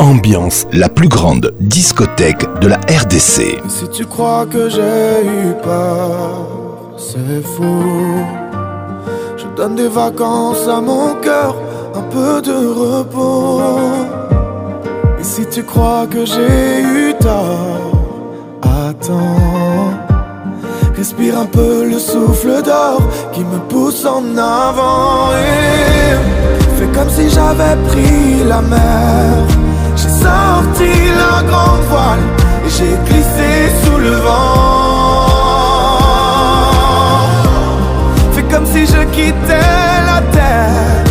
ambiance, la plus grande discothèque de la RDC. si tu crois que j'ai eu peur, c'est faux. Je donne des vacances à mon cœur, un peu de repos. Et si tu crois que j'ai eu tort, attends. Respire un peu le souffle d'or qui me pousse en avant. Et... Fais comme si j'avais pris la mer J'ai sorti la grande voile Et j'ai glissé sous le vent Fais comme si je quittais la terre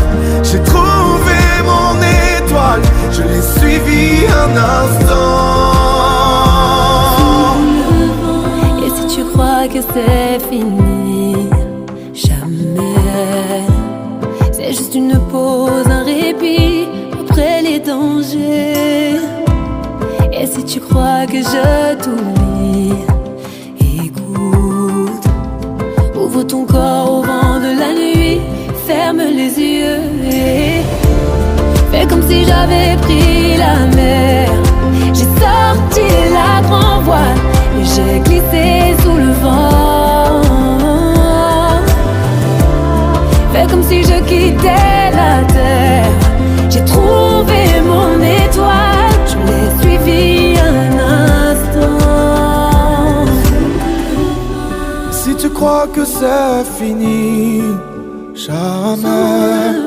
J'ai trouvé mon étoile Je l'ai suivi un instant Et si tu crois que c'est fini juste une pause, un répit après les dangers. Et si tu crois que je t'oublie, écoute. Ouvre ton corps au vent de la nuit, ferme les yeux fais comme si j'avais pris la mer. J'ai sorti la grand voile et j'ai glissé sous le vent. quitter la terre. J'ai trouvé mon étoile, je l'ai suivi un instant. Si tu crois que c'est fini, jamais.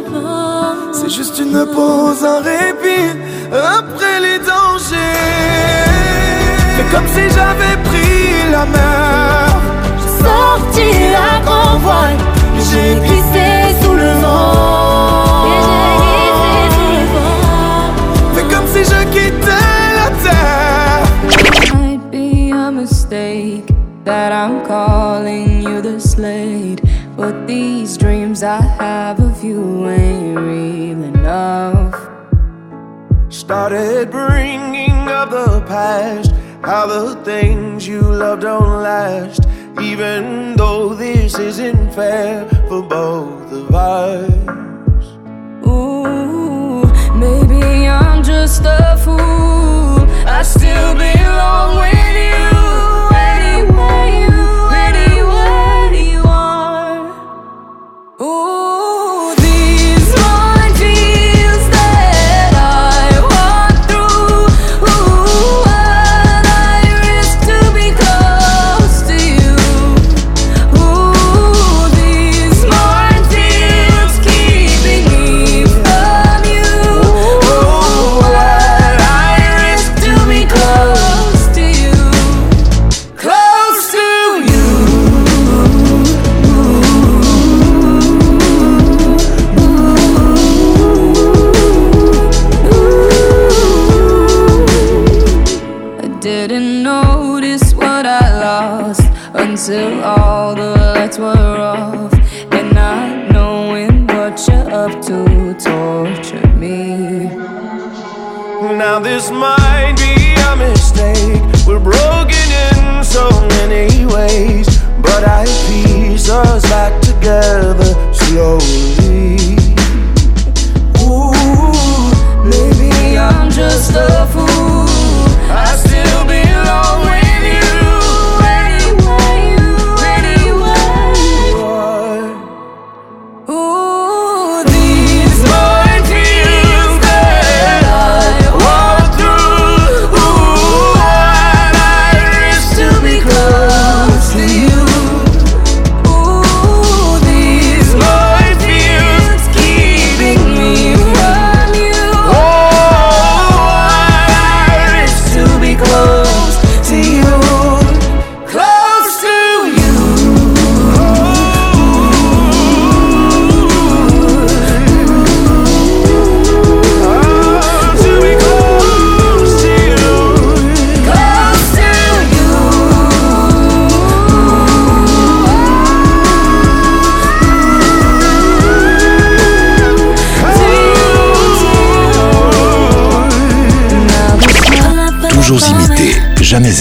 C'est juste une pause, un répit après les dangers. Mais comme si j'avais pris la mer. J'ai sorti la grand voile, j'ai C'est Might be a mistake that I'm calling you this late. But these dreams I have of you ain't real enough. Started bringing up the past, how the things you love don't last. Even though this isn't fair for both of us. Ooh, maybe I'm just a fool. I still belong with.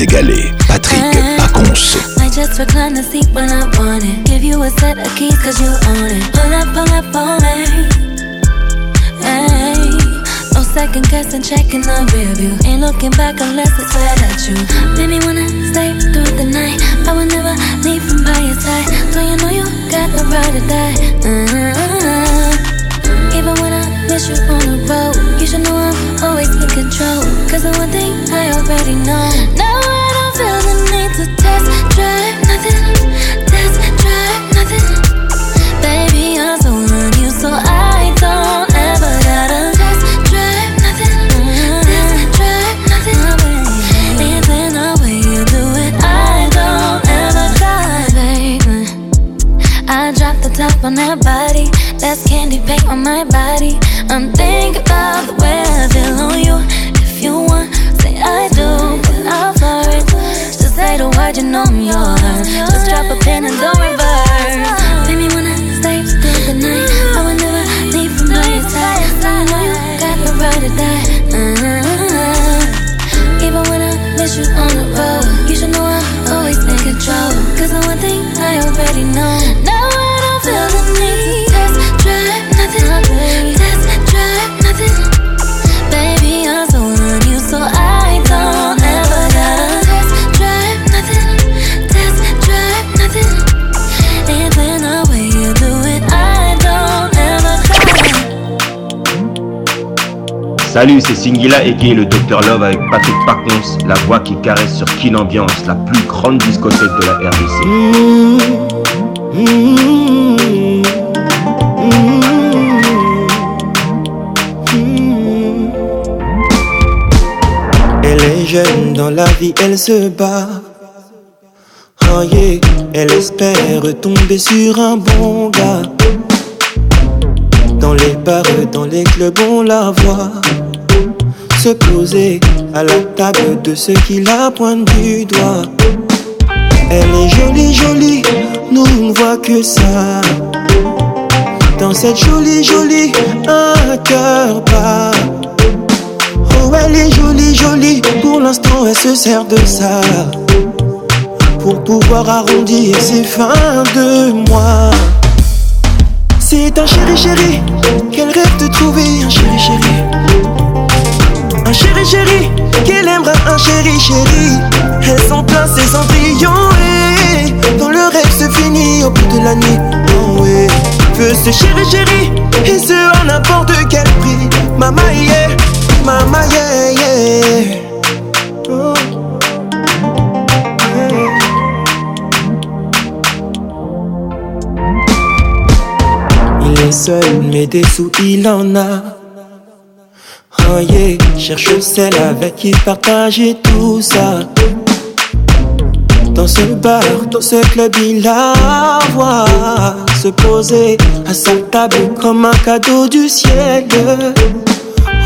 Patrick Paconce. I just recline the seat when I want it. Give you a set of keys cause you own it. Pull up, pull up, all night. Hey. No second guessing, checking the rear view. Ain't looking back unless it's right at you. wanna stay through the night. I never leave from by your side. So you know you got die. Mm-hmm. Even when I miss you on the road, you should know I'm always in control. Cause the one thing I already know. No. Salut, c'est Singila Eke, le docteur Love avec Patrick Pacons, la voix qui caresse sur Kin Ambiance, la plus grande discothèque de la RDC. elle est jeune dans la vie, elle se bat. Oh elle espère tomber sur un bon gars. Dans les bars, dans les clubs, on la voit se poser à la table de ceux qui la pointent du doigt. Elle est jolie, jolie, nous ne voit que ça. Dans cette jolie, jolie, un cœur pas Oh, elle est jolie, jolie, pour l'instant elle se sert de ça. Pour pouvoir arrondir ses fins de mois. C'est un chéri, chéri, qu'elle rêve de trouver un chéri, chéri. Chérie, chérie, qu'elle aimera un chéri, chéri. Elles sont plein ses embryons, oh, et eh. dans le rêve se finit au bout de la nuit. Oh, ouais. Eh. Veux chéri, chéri, et ce à n'importe quel prix. Mama, yeah, mama, yeah, yeah. Oh. Il est seul, mais des sous, il en a. Cherche celle avec qui partager tout ça. Dans ce bar, dans ce club, il la voit se poser à sa table comme un cadeau du ciel.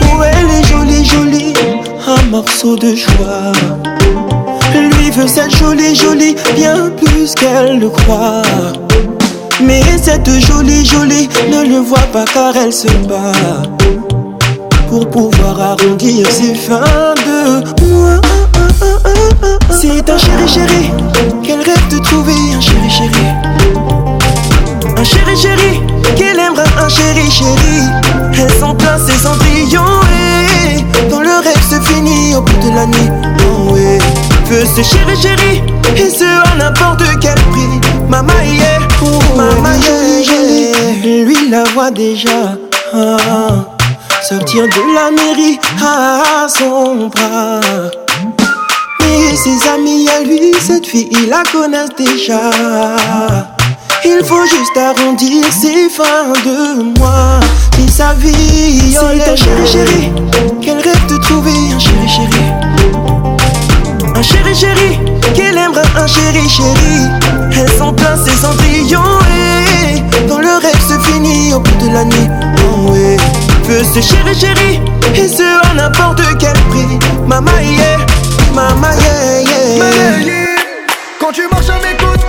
Oh, elle est jolie, jolie, un morceau de joie. Lui veut cette jolie, jolie, bien plus qu'elle le croit. Mais cette jolie, jolie ne le voit pas car elle se bat pour pouvoir arrondir ses fins de C'est un chéri chéri Quel rêve de trouver un chéri chéri. Un chéri chéri qu'elle aimera un chéri chéri. Elle sont et ses cendrillons et eh. dans le rêve se finit au bout de la nuit. Oh, eh. ce chéri chéri et ce à n'importe quel prix. Mama yeah, oh, maman yeah, Lui la voit déjà. Ah, ah sortir de la mairie à son bras. Mais ses amis à lui, cette fille, ils la connaissent déjà. Il faut juste arrondir ses fins de mois. Si sa vie, oh, en est un chéri chéri, qu'elle rêve de trouver un chéri chéri. Un chéri chéri, qu'elle aimera un chéri chéri. Elle sent plein ses embryons et eh. dans le rêve se finit au bout de la nuit. Oh, eh. veux se chéri chéri Et ce à n'importe quel prix Mama yeah, mama yeah, yeah. Mama, yeah. Quand tu marches à mes côtés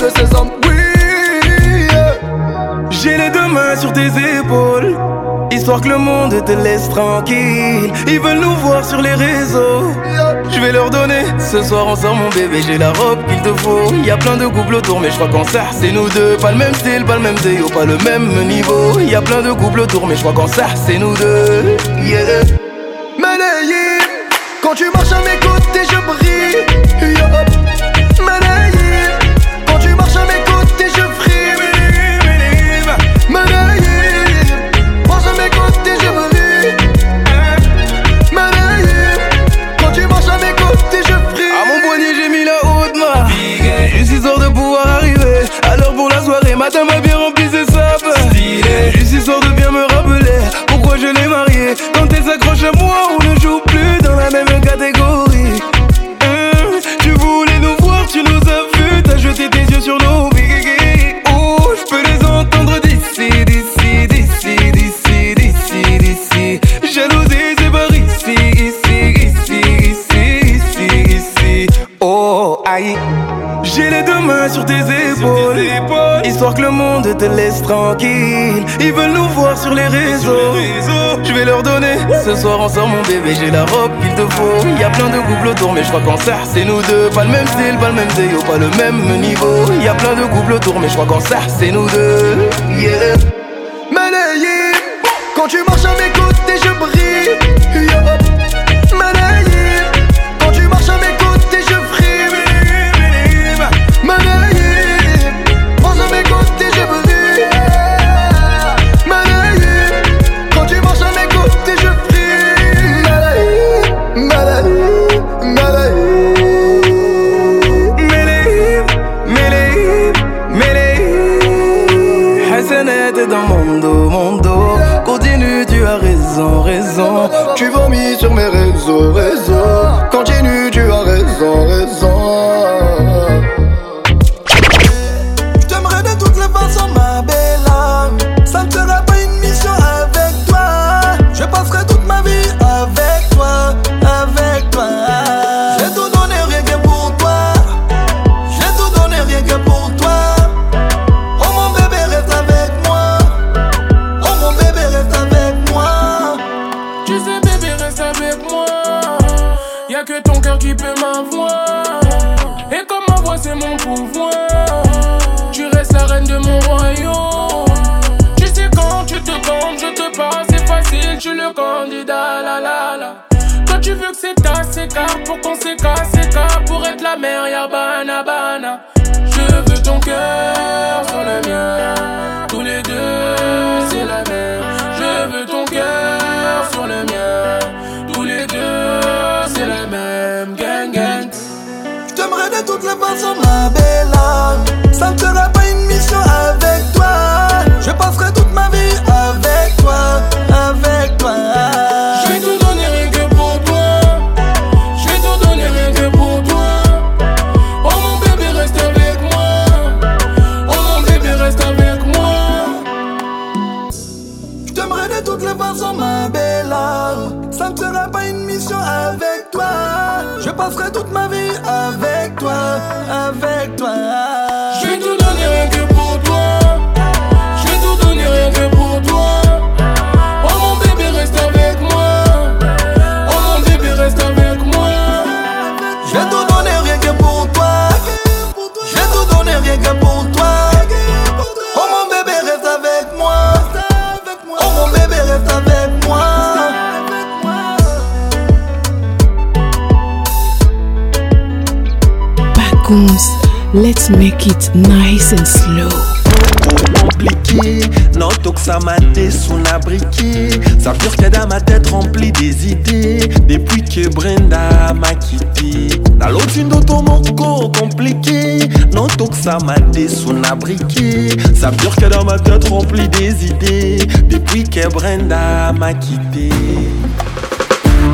oui. J'ai les deux mains sur tes épaules, histoire que le monde te laisse tranquille. Ils veulent nous voir sur les réseaux. Je vais leur donner ce soir on ensemble mon bébé j'ai la robe qu'il te faut y a plein de couples autour mais je crois qu'en ça c'est nous deux pas le même style pas le même déo pas le même niveau y a plein de couples autour mais je crois qu'en ça c'est nous deux yeah. quand tu marches à mes côtés Sans mon bébé, j'ai la robe qu'il te faut. Y a plein de couples autour, mais je crois qu'en ça, c'est nous deux. Pas le même style, pas le même déo, pas le même niveau. Y a plein de couples autour, mais je crois qu'en ça, c'est nous deux.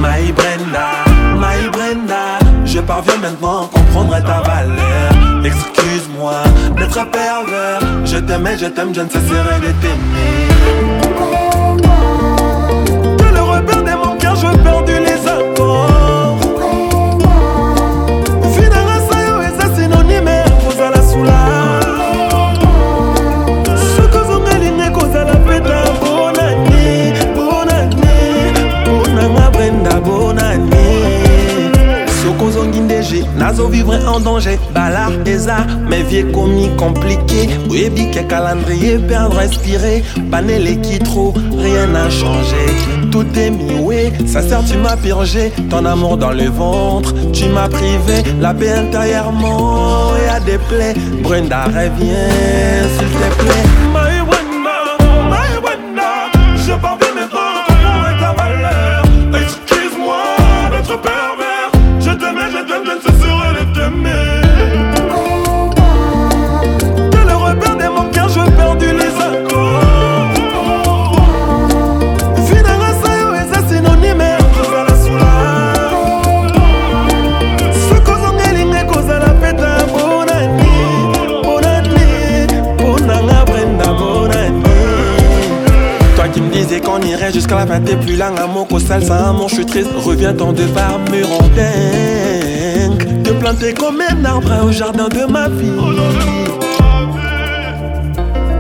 Maï Brenda, my Brenda, je parviens maintenant à comprendre ta valeur. Excuse-moi d'être pervers, je t'aimais, je t'aime, je ne cesserai de t'aimer. manje des mes me vie compliqués komplike que calendrier perdre panelé qui trop rien n'a changé tout est mioué ça sert tu m'as purgé ton amour dans le ventre tu m'as privé la paix intérieurement et à des plaies Brenda reviens s'il te plaît na te mon moko salsa mon je suis triste reviens dans de par me rendingue te planter comme un arbre au jardin de ma vie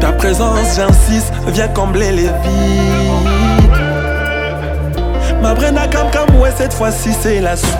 ta présence j'insiste viens combler les vides ma à cam cam ouais cette fois-ci c'est la suite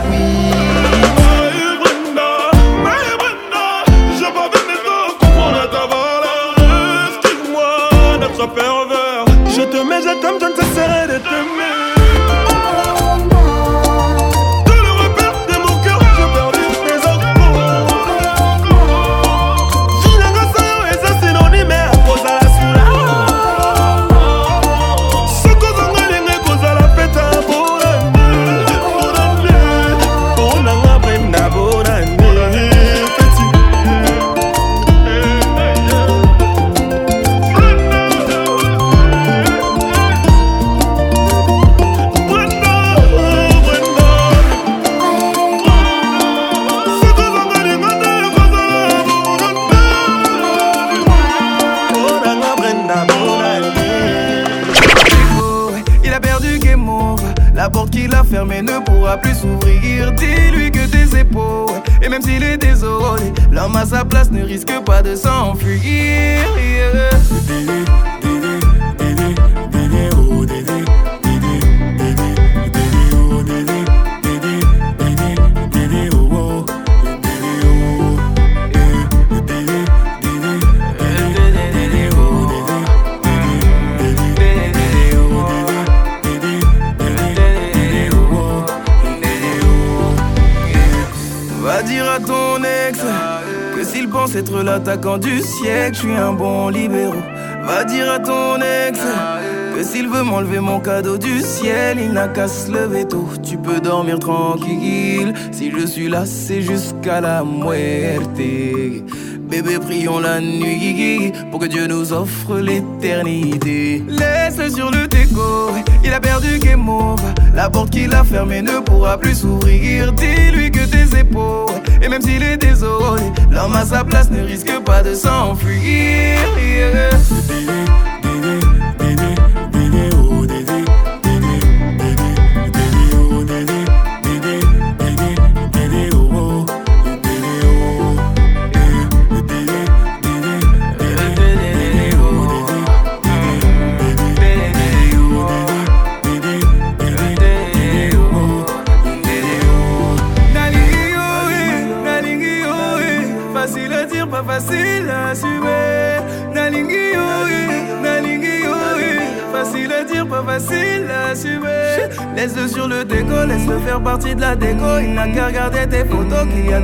à sa place ne risque pas de s'enfuir. être l'attaquant du siècle, je suis un bon libéraux. Va dire à ton ex que s'il veut m'enlever mon cadeau du ciel, il n'a qu'à se lever tôt. Tu peux dormir tranquille, si je suis là, c'est jusqu'à la muerte. Bébé, prions la nuit pour que Dieu nous offre l'éternité. Laisse-le sur le déco, il a perdu game over. La porte qu'il a fermée ne pourra plus s'ouvrir. Dis-lui que tes épaules et même s'il est désolé, l'homme à sa place ne risque pas de s'enfuir.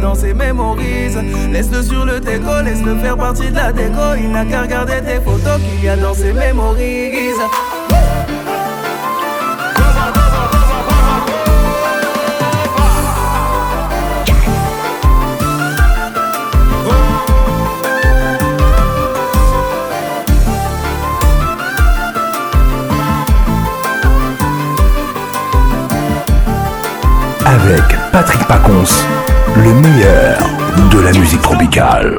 danse et mémorise. Laisse-le sur le déco, laisse-le faire partie de la déco. Il n'a qu'à regarder tes photos qu'il y a dans ses mémorises avec Patrick Pacons le meilleur de la musique tropicale.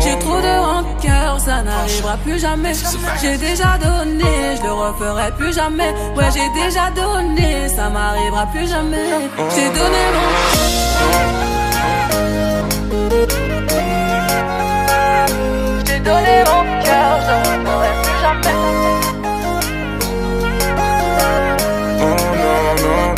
J'ai trop de rancœur, ça n'arrivera plus jamais. J'ai déjà donné, je le referai plus jamais. Ouais, j'ai déjà donné, ça m'arrivera plus jamais. J'ai donné mon J'ai donné mon cœur, je le referai plus jamais. Oh non, non.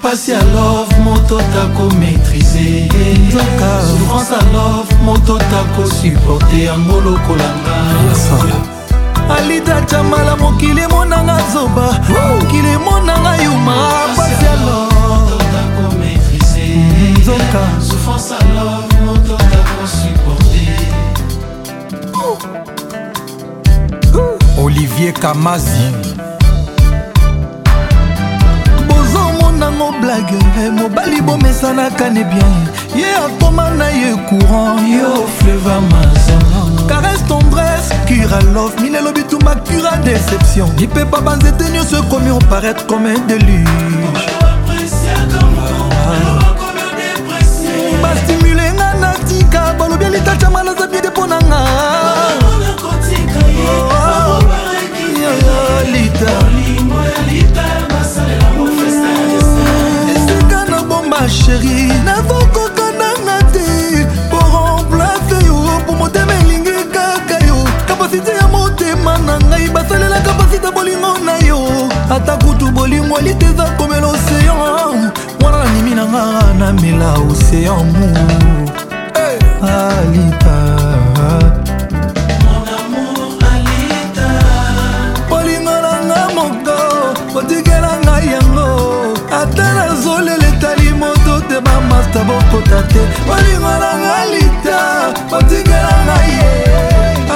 mpasi ya love moto takomaitrise souffrance ya love moto takosuporte yango lokolanga alida jamala mokili emonanga zoba mokili emonanga yuma pasi alo nzoka olivier kamazi tosanaka ne bien ye akoma na ye courant yo fleva mazan caresse tendresse cura love milelo bituma cura déception lipepa banzete nyonso ekomi oparetre comme un déluge bastimule nga natika balobi elitacha malaza bide mpo na nga sheri nakokoka nanga te po remplace yo po motema elingi kaka yo kapasite ya motema na ngai basalela kapasite bolingo na yo ata kutu bolingo eliteza komela oseyan wana nanimi nanga namela oseyan mu alita bolingo nanga moko otikela na te bolingo na ngai lita botingela ngai ye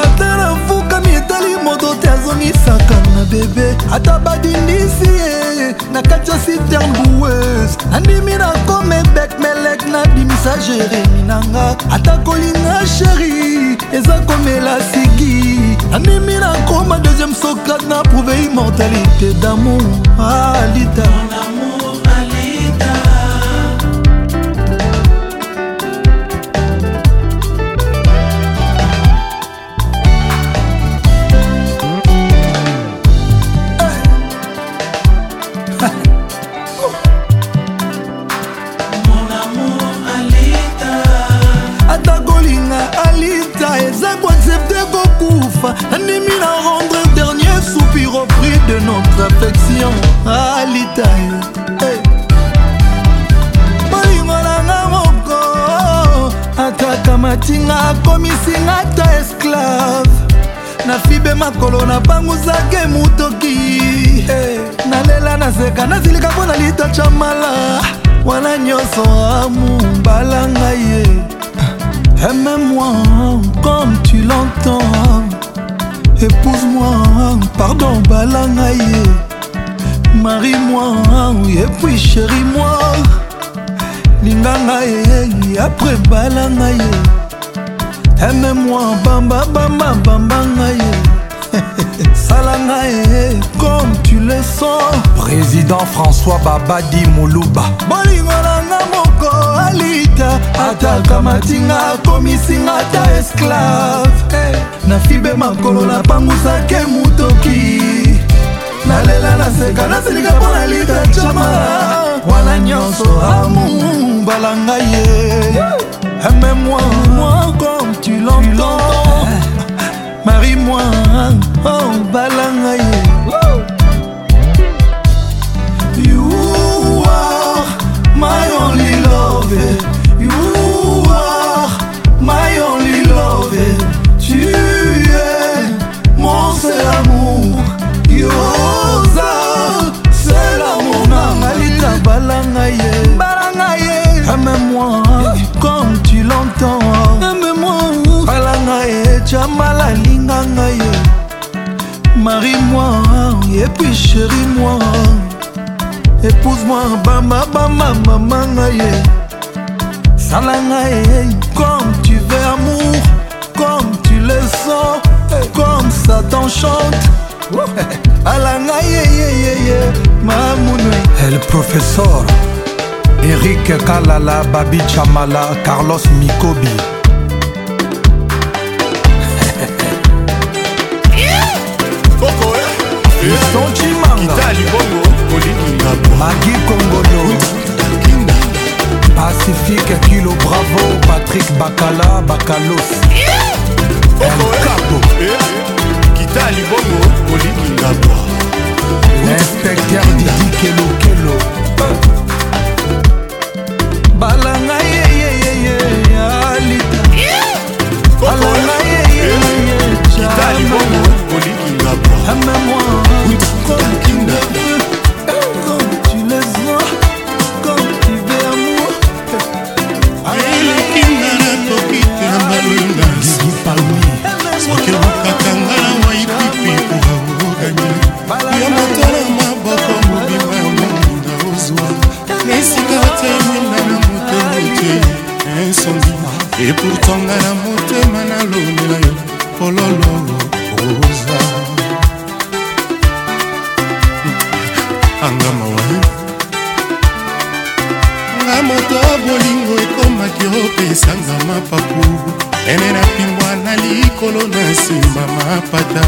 ata nafukami etali moto te azongisaka na bebe ata badindisi ye na kati ya siterne boueuse nandimi na komebek melek nabimisa jeremi nanga ata kolinga sheri eza komela siki nandimi nakoma deuxième socrate na prouve immortalité damour alita ah, nde makolo napangusake motoki eh, nalela nazeka nazilika mpo na litacha mala wana nyonso amumbala ngai ye aime-moi comme tu l'entends épouse-moi pardon bala ngai ye marie-moi et puis chéri-moi linga ngai après bala ngai ye aime-moi bamba bamba bamba ngai ye Salangae, comme tu le sens. Président François Babadi Moulouba. Bolingonanga moko alita. Ataka matinga, komisinga ta esclave. Eh, na fibe makolo na pangusake mutoki. nalela naseka nasilika mpo na lita cama wana nyonso amu balanga ye aime eh, moi moi comme tu l'entends eh. marie moi oh bala ngai you are my only love you are my only love tu es mon seul amour yoza seul amour nangalita bala ngai bala ngai aime-moi comme tu l'entends aime-moi bala ngai chambalani marie-moi, et puis chérie-moi. Épouse-moi, bamba, bamba, maman, aïe. Salanga, eh, eh, comme tu veux, amour, comme tu le sens, eh, comme ça t'enchante. Alanga, mamounoué. Elle professeur, Eric Kalala, Babi Chamala, Carlos Mikobi. ison cimangitali kongo koliki magi kongolo pacifique kilo bravo patrik bakala bakalos kapo kitali bongo koliki l'inspecteur didi kelokelo balanga yeyeyeye alita balanga epourtant nga na motema nalonela yo pololo oza anga mawa nga moto bolingo ekomaki opesanga mapapu ene na pimbwa na likolo na nsima mapata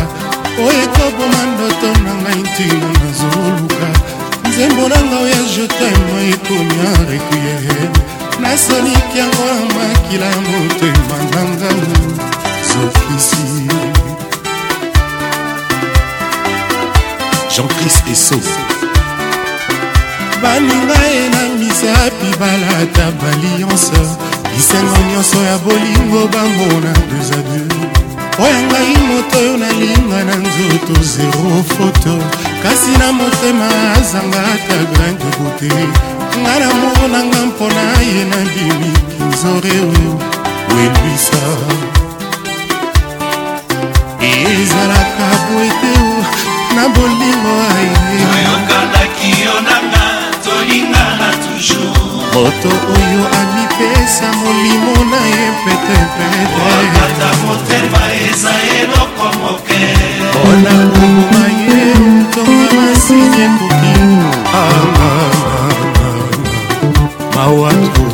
oyo oh, ekoboma ndoto na ngai ntina nazoluka nzembo na ngai oya jetema ekomi a requiere nasoliki yango ya makila motema nanga zokisi jean-chris eso baninga ye na misapi balata balianse bisengo nyonso ya bolingo bambona deux a deux oyo ngai moto oyo nalinga na nzoto zero foto kasi na motema azanga ata grande beauté nga na mor na nga mpona ye nabimi nzore welwisa ezalaka po ete na bolingo ayeyokandaki yo nanga tolingana toujours moto oyo amipesa molimo na ye petepeteata motema eza eloko moke mpona ngumuma ye ntonga masini ekoki ah. mawatu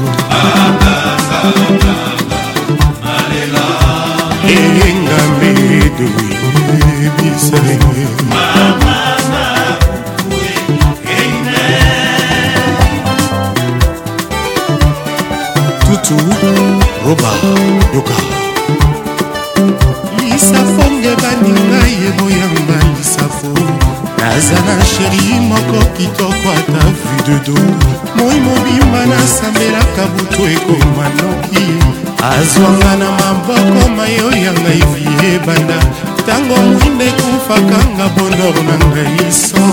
eyenga mbedo yebisaye tutu roba yoka lisafonge baninga yeboyamba lisafo aza na sheri moko kitoko ata vu de do moi mobimba nasambelaka butu ekoma noki azwanga na maboko mayo ya ngai vie ebanda ntango mwinde ekufakanga bonor na ngai so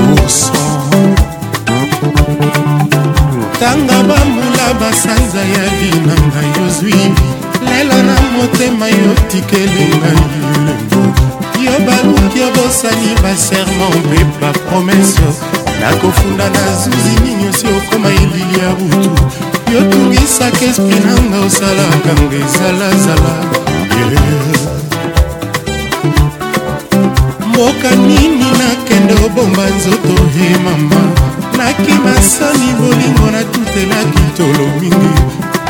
urso tanga bambula basanza ya vina ngai ozwi lelo na motema yo tikeli ngai elembo yo baluki obosani baserma mpe bapromese nakofunda na zuzi nini osi okóma elili ya butu yo tungisaka esprit nanga osalaka ngo ezalazala mboka nini nakende obomba nzoto e mama nakima sani bolingo natutelaki tolo mingi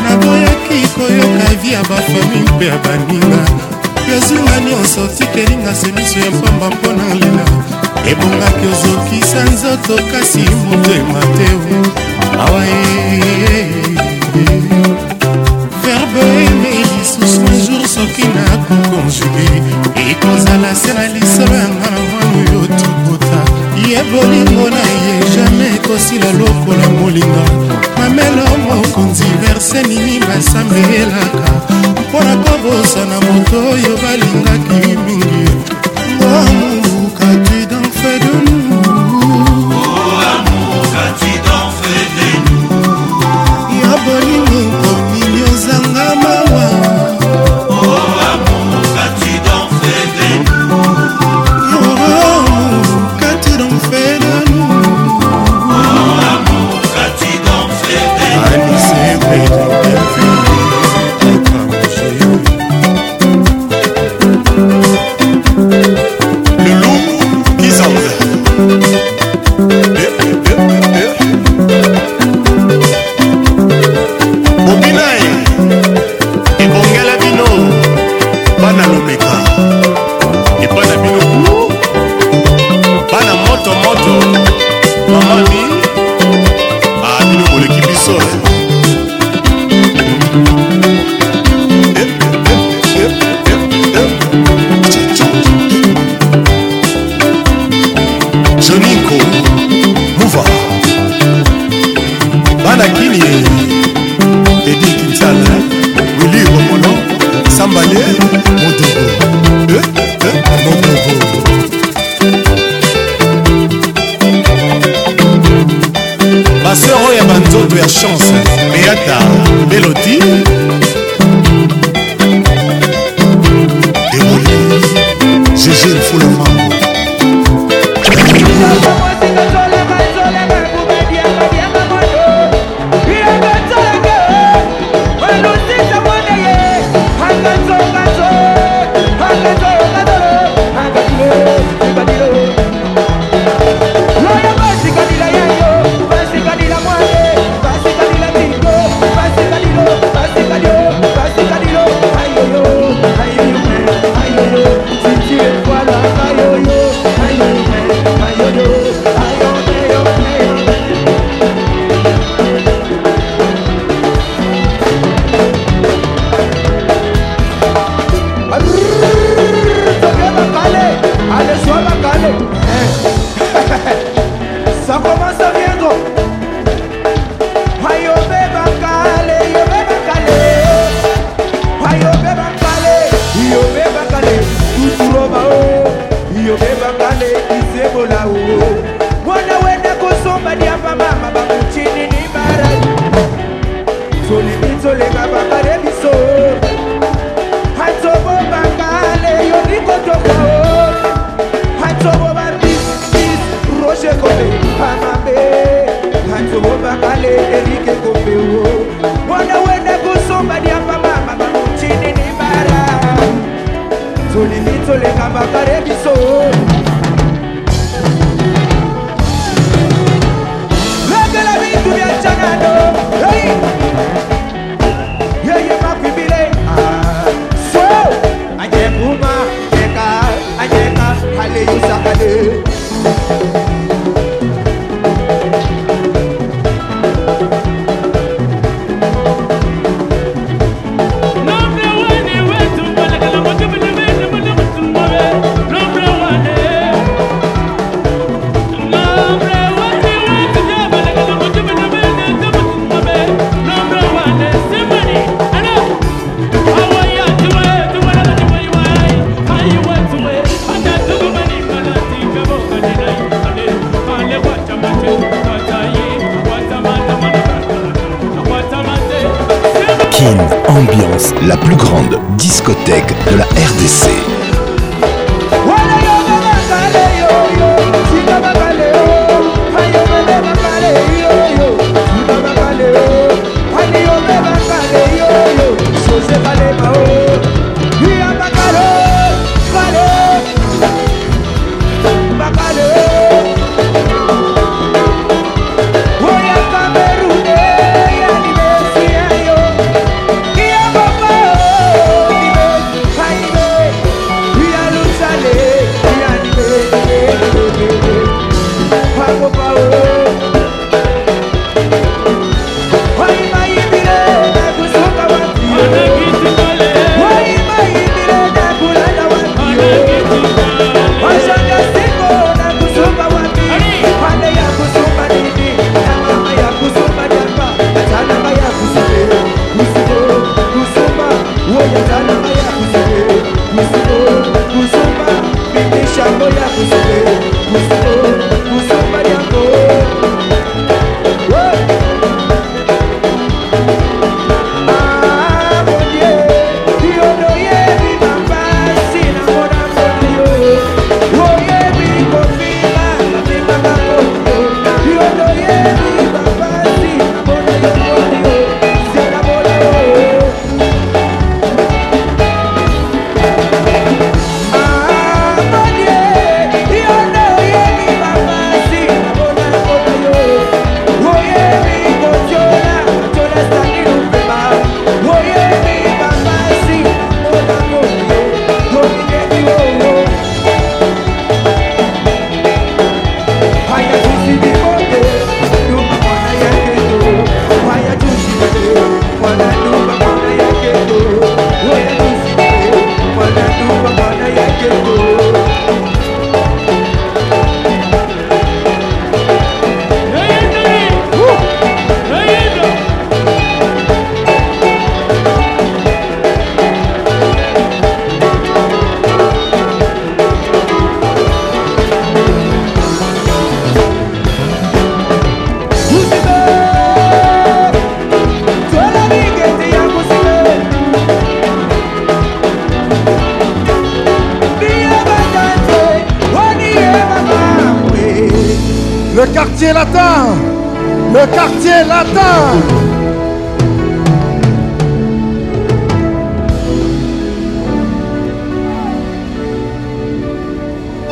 naboyaki koyoka vi ya bafami mpe ya baninga yozinga nyonso tikelinga semiso ya pamba mpo na lela ebongaki ozokisa nzoto kasi motema te awa e, e, e, verbe lisusu ajour soki nakokonjuge ekozala se na lisolo yanga na mwana oyo tokota ye bolingo na ye jamai ekosila lokola molinga mamelo mokonzi verse nini basambelaka mpo na kobosana moto oyo balingaki mingi moto ya chance beata beloti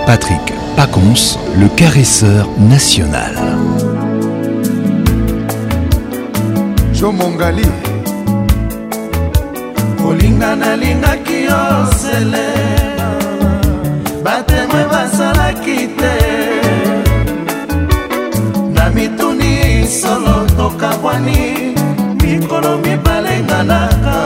Patrick Pacons, le caresseur national. Jomongali kolinga nalingaki yo sele batemwe basalaki te na mituni solo tokabwani mikolo mibale nganaka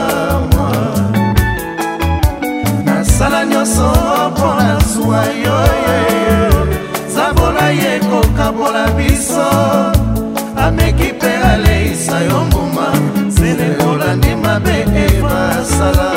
zabola ye kokabola biso ameki mpe aleisa yo mbuma zelekolandi mabe evasala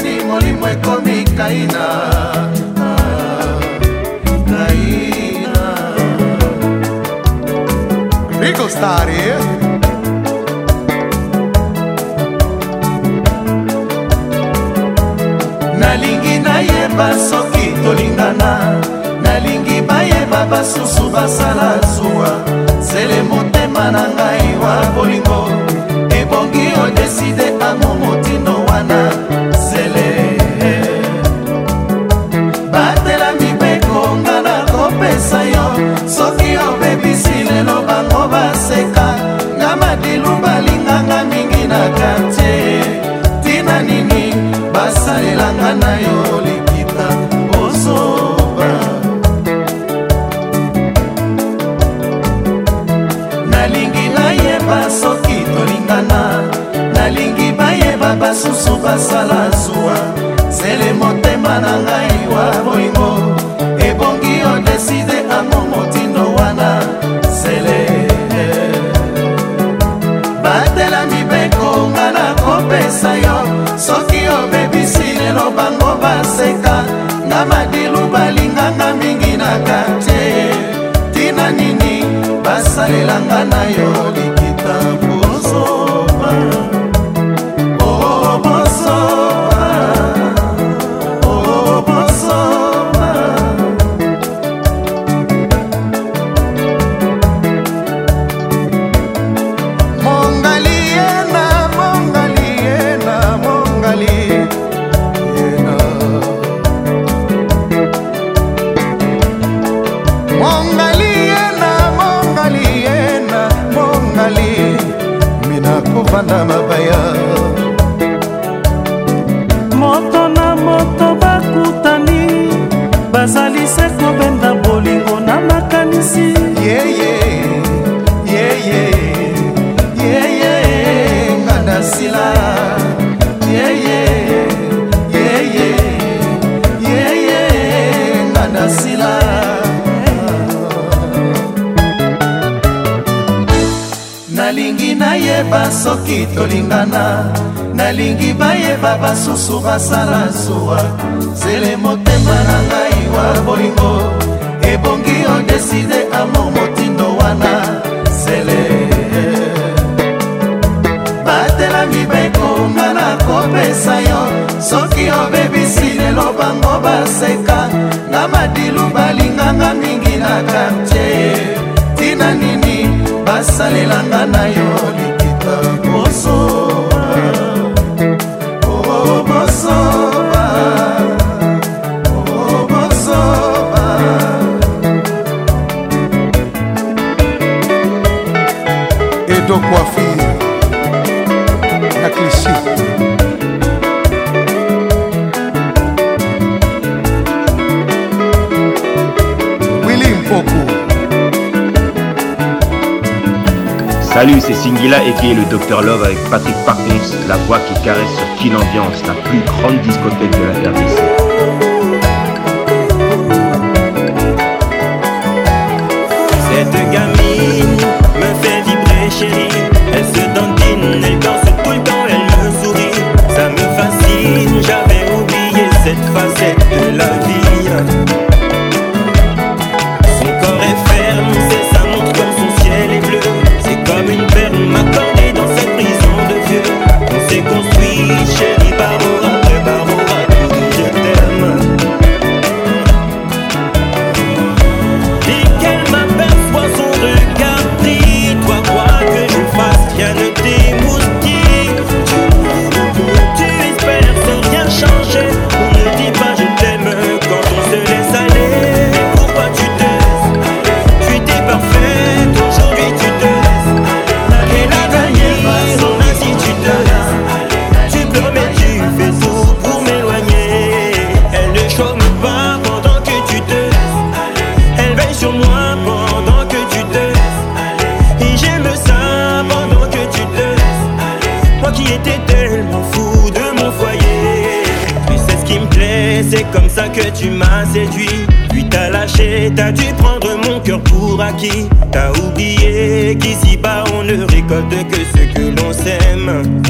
ezali molimo ekomi kaina kaina rikostari eh? nalingi nayeba soki tolingana nalingi bayeba basusu basala zuwa zele motema na ngai wa bolingo ebongi odeside amo motindo wana Yeah. na basusu basala zuwa zele motema na ngai wa bolingo ebongi odeside ango motindo wana zele batela mibeko nga na kopesa yo soki obebisi lelo bango baseka nga madilu balinganga mingi na katie tina nini basalelanga na yo tolingana nalingi bayeba basusu basala zuwa zele motema na ngai wa bolingo ebongi odeside amo motindo wana zele batelami bekonga na kopesa yo soki obebisi lelo bango baseka na madilu balinganga mingi na kartie tina nini basalelanga na yo Coiffure Salut, c'est Singila et qui est le Dr Love avec Patrick Parkins, la voix qui caresse sur Ambiance, la plus grande discothèque de la c'est dans que tu m'as séduit. Puis t'as lâché, t'as dû prendre mon cœur pour acquis. T'as oublié qu'ici-bas on ne récolte que ce que l'on sème.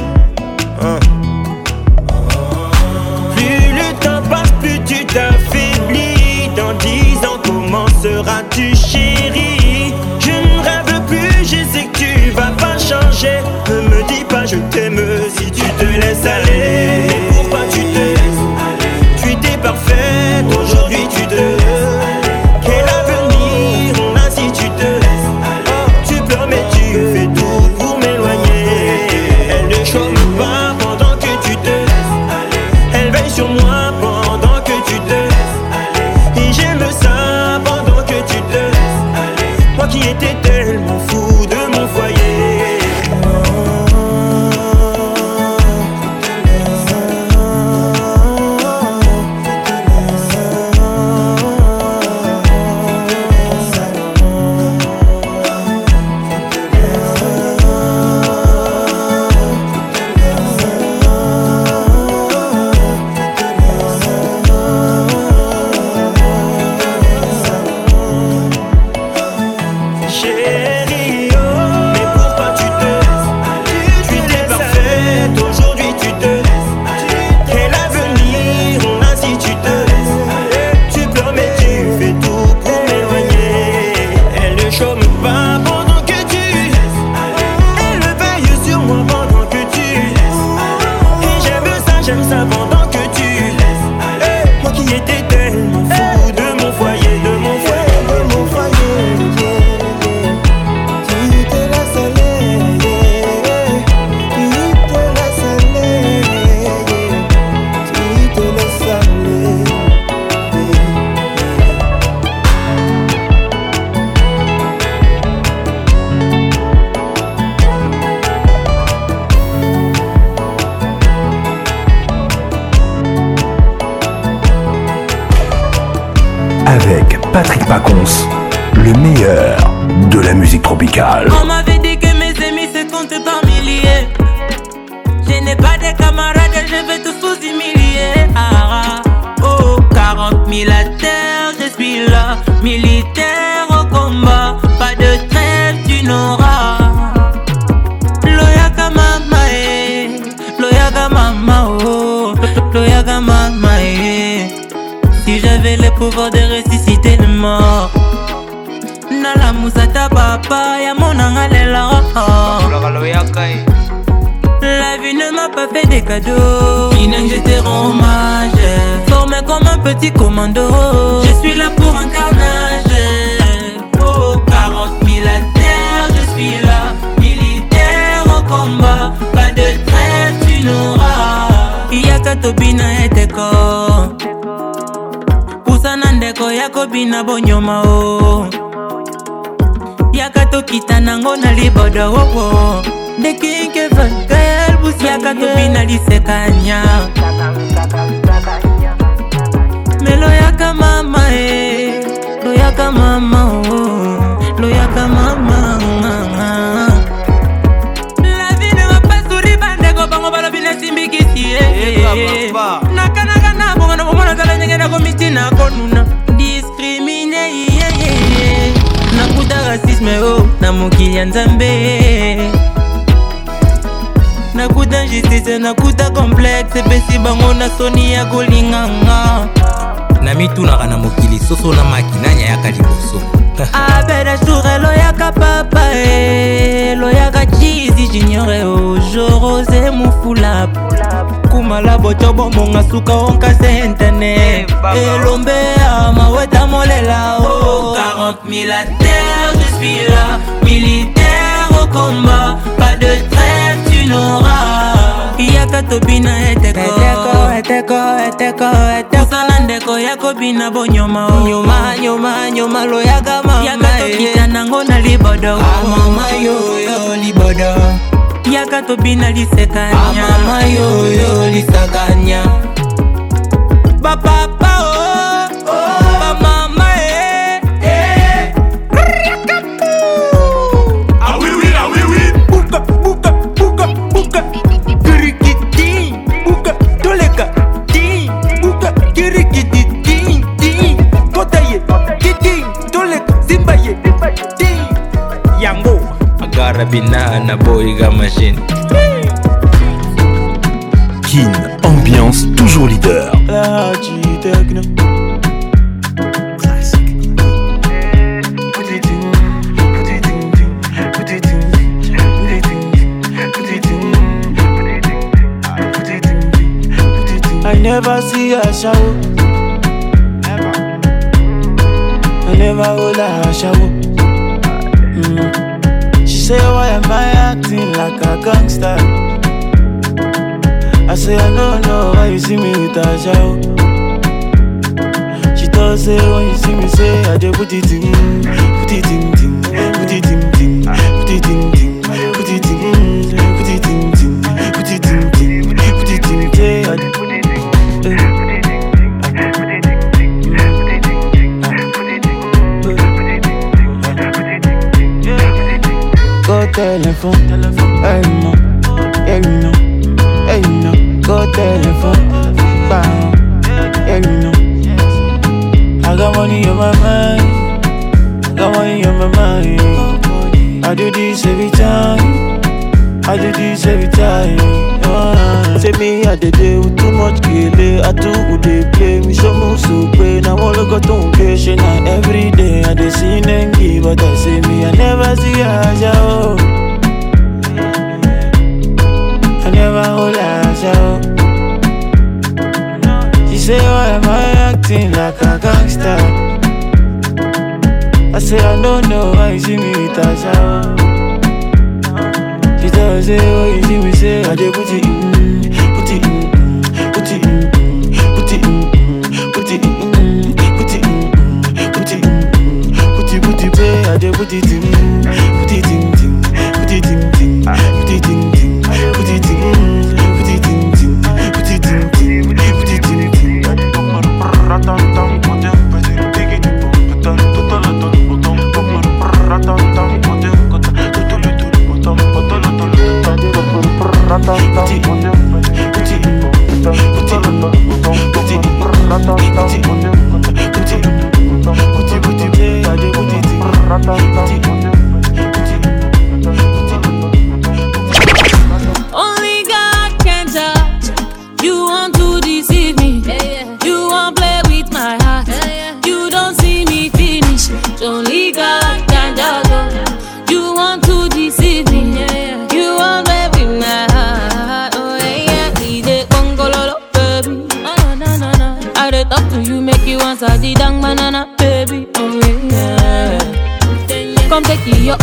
makina nyayaka liboso abedes tour eloyaka papa e eloyaka chizi juniore ojorose mofula kumala botyo bomonga suka onkase intene elombe ya maweta molela o 40 000 à terre je suis là militaire au combat pas de trêve tu n'auras yaka tobina etekokosala ndeko yakobina bonyoma nyomanyomanyoma loyaka mama yakatokita nango na libodo ah, mama yoyo libodo yaka tobina lisekanya ah, mama yoyo lisakanya bapapa Rabina Naboiga Machine. Kin, ambiance toujours leader. I never see a shower. I never will a shower. say, why am I acting like a gangster? I say, I don't know why you see me with a shout. She does say, when you see me, say, I did put it in, put it in, put it in, put it in. Put it in. téléphone. Hey non, hey non, hey non, go téléphone. Bah, hey non. I got money on my mind. I got money on my mind. I do this every time. I do this every time. Oh. Say me I did with too much kele I too good dey play me show so Now every day I see nengi but I say me I never see Aja I never hold Aja She say why am I acting like a gangster I say I don't know why you see me She tell say oh you see me say it put it in, put it in, put it in, put it in, put it in, put it in, put it, put it, pay, I dey put it in, put it in, ting, put it in, ting, put it in, ting, put it in, put it in, ting, put it in, ting, put it in, ting. Put it in. Booty, booty, booty, booty, booty, booty, booty, booty, booty, booty, booty, booty, booty, booty, You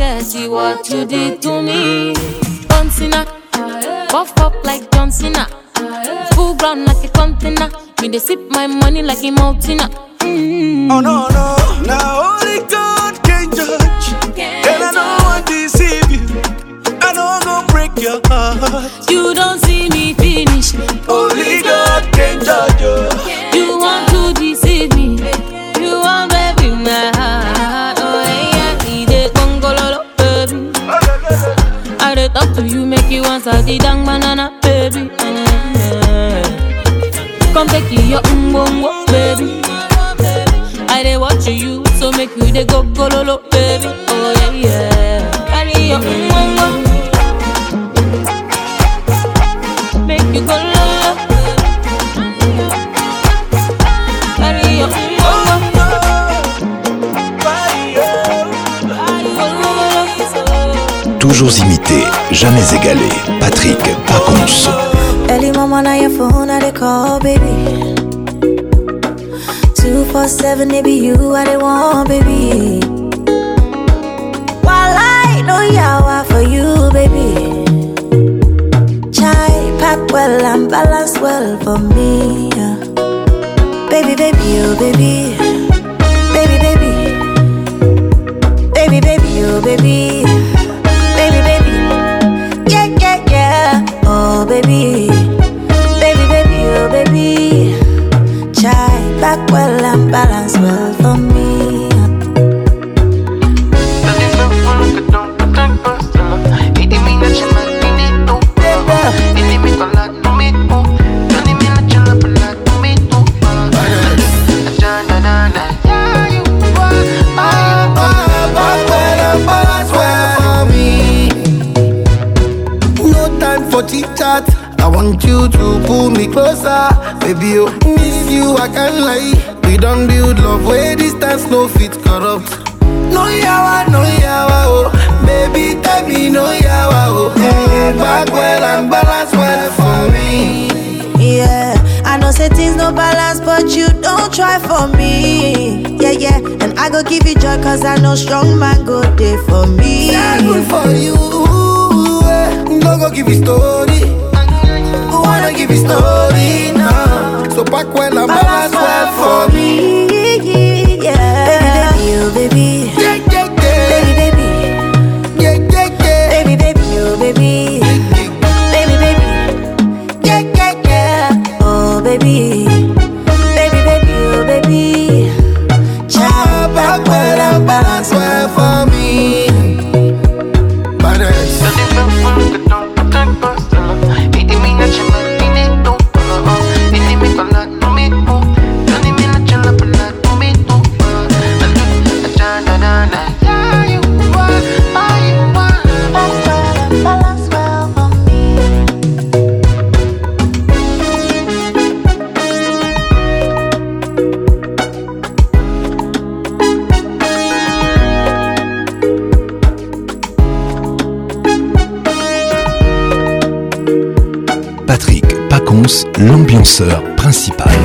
See what you did to me. John Cena, buff up like John uh, Cena, full ground like a container. Me they sip my money like a mountain. Mm. Oh no no, now only God can judge, and I don't want to deceive you. I don't go break your heart. You don't see me finish. Only God can judge. Talk to you, make you answer the dang banana, baby. Come take you your umbongo, baby. I dey watch you, so make you dey go go lolo, baby. Oh yeah, yeah. Carry your umbongo. toujours imité, jamais égalé. Patrick Pacons. Early moment now your phone, I they call, baby. 247, it be you, I they want, baby. While I know y'all for you, baby. Chai, pack well and balance well for me. Baby, baby, oh, baby. Baby, baby. Baby, baby, oh, baby. baby. Baby, baby, oh, baby. try back well and balance well for me. you to pull me closer. Baby, you oh, miss you, I can't lie. We don't build love where distance no fit corrupt. No yawa, no yawa, oh. Baby, tell me no yawa, oh. Yeah, back well and balance well for me. Yeah, I know say things no balance, but you don't try for me. Yeah, yeah, and I go give you joy, cause I know strong man go there for me. Yeah, good for you, eh. go give you story story now. So back when I'm well for me. l'ambianceur principal.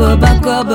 baba bako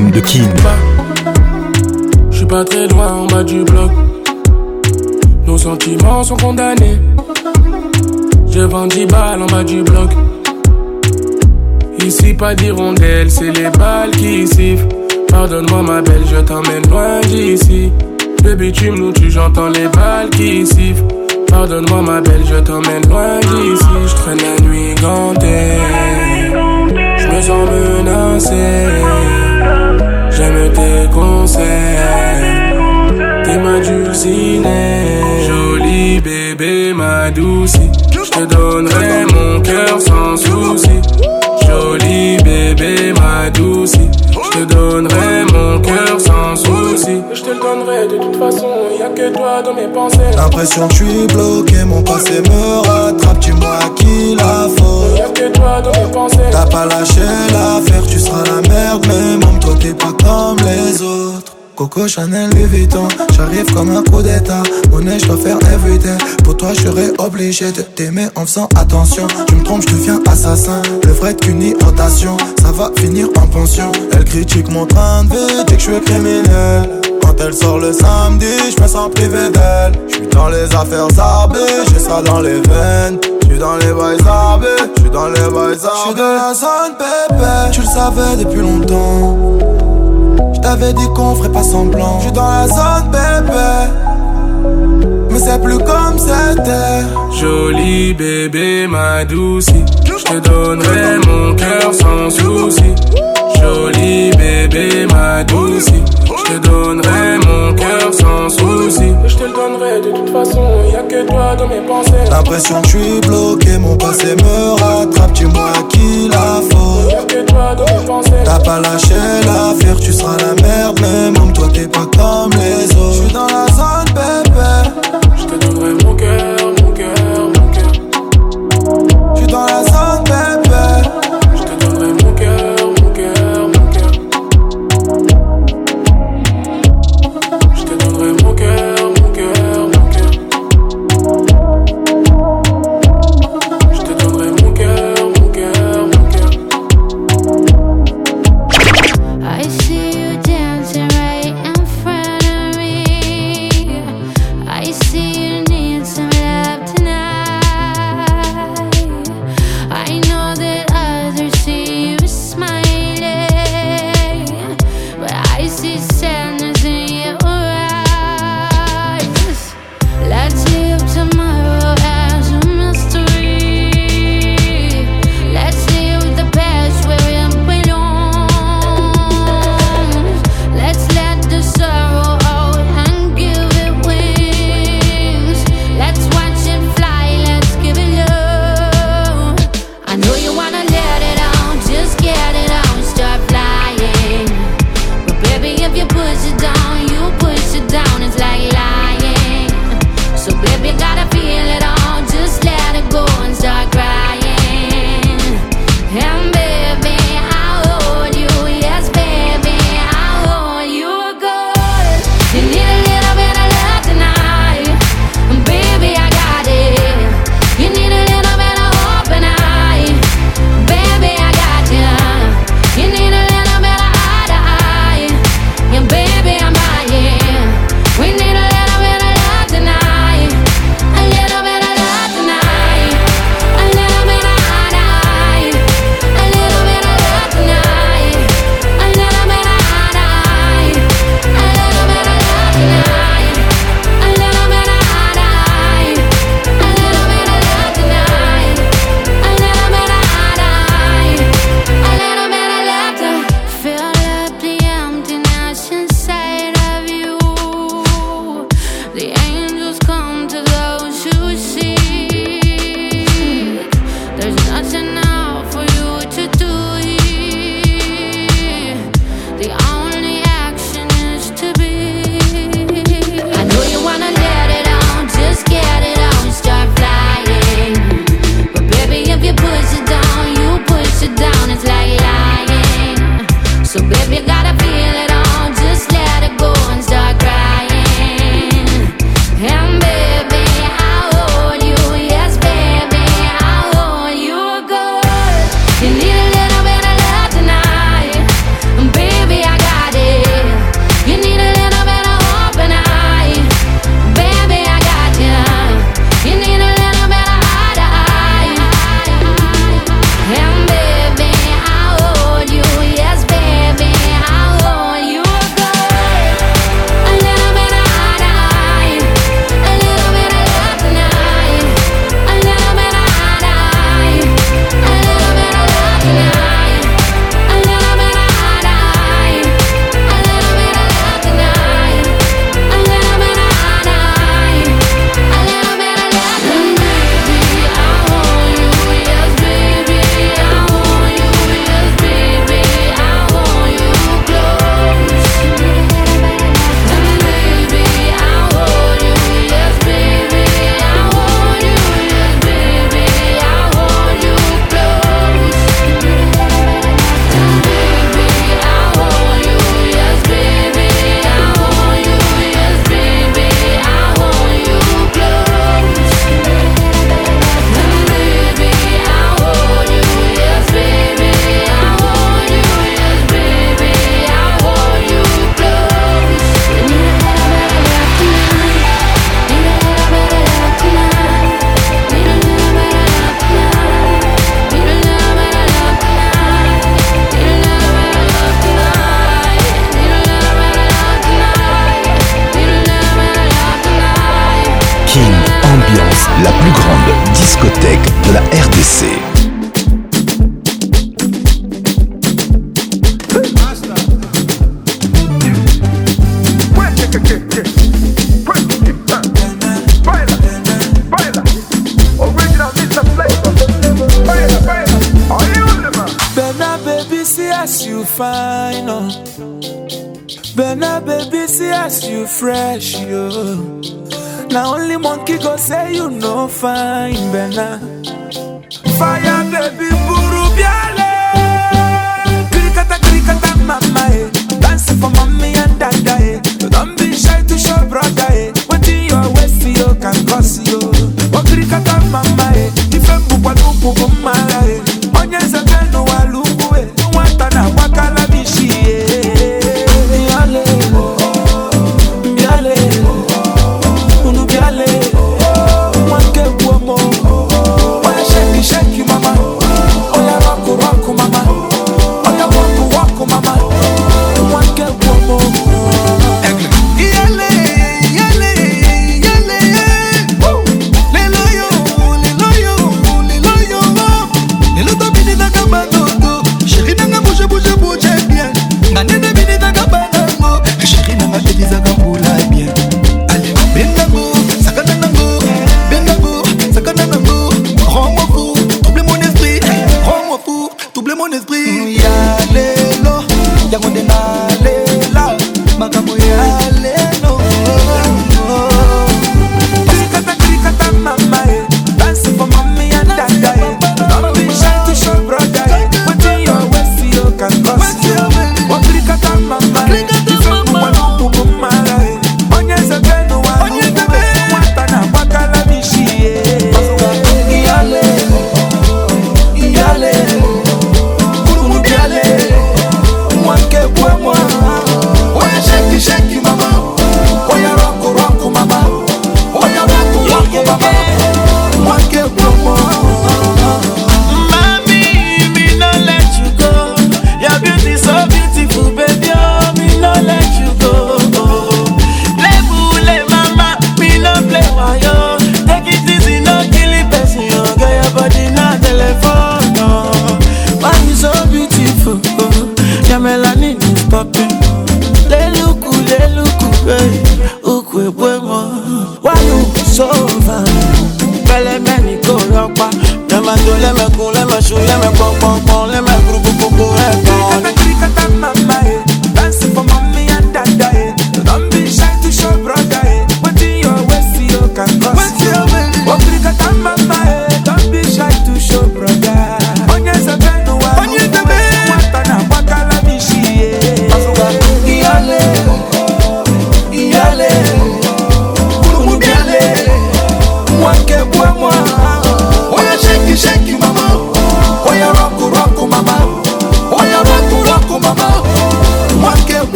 de Je suis pas très loin en bas du bloc. Nos sentiments sont condamnés. Je vends 10 balles en bas du bloc. Ici, pas d'hirondelle, c'est les balles qui sifflent. Pardonne-moi, ma belle, je t'emmène loin d'ici. Baby, tu me loues, tu j'entends les balles qui sifflent. Pardonne-moi, ma belle, je t'emmène loin d'ici. Je traîne la nuit gantée me J'aime tes conseils, tes ma dulcinée Jolie bébé, ma douce. Je te donnerai mon cœur sans souci. Joli bébé, ma douce. Je te donnerai mon cœur sans souci. Je te le donnerai de toute façon, Y'a a que toi dans mes pensées. L'impression que tu suis bloqué, mon passé me rattrape. Tu moi qui la faute. T'as pas lâché l'affaire, tu seras la merde, mais même toi t'es pas comme les autres. Coco Chanel Louis Vuitton, j'arrive comme un coup d'état. Monnaie, je dois faire éviter Pour toi, je serai obligé de t'aimer en faisant attention. Tu me trompes, je deviens assassin. Le vrai qu'une irritation, ça va finir en pension. Elle critique mon train de vie, dit que je suis criminel. Quand elle sort le samedi, je me sens privé d'elle. Je suis dans les affaires arbées, j'ai ça dans les veines dans les Je suis dans les bails Je suis dans la zone, bébé. Tu le savais depuis longtemps. Je t'avais dit qu'on ferait pas semblant. Je suis dans la zone, bébé. Mais c'est plus comme c'était. Joli bébé, ma douce. Je te donnerai mon cœur sans souci. Joli bébé, ma douce. Je te donnerai mon cœur sans souci. Je te le donnerai de toute façon, y'a a que toi dans mes pensées. L'impression que je suis bloqué, mon passé me rattrape, Tu moi qui la faute. Y'a que toi dans mes pensées. T'as pas lâché l'affaire, tu seras la merde, mais même toi t'es pas comme les autres. Je suis dans la zone, bébé. Je te donnerai mon cœur, mon cœur, mon cœur. Je suis dans la zone.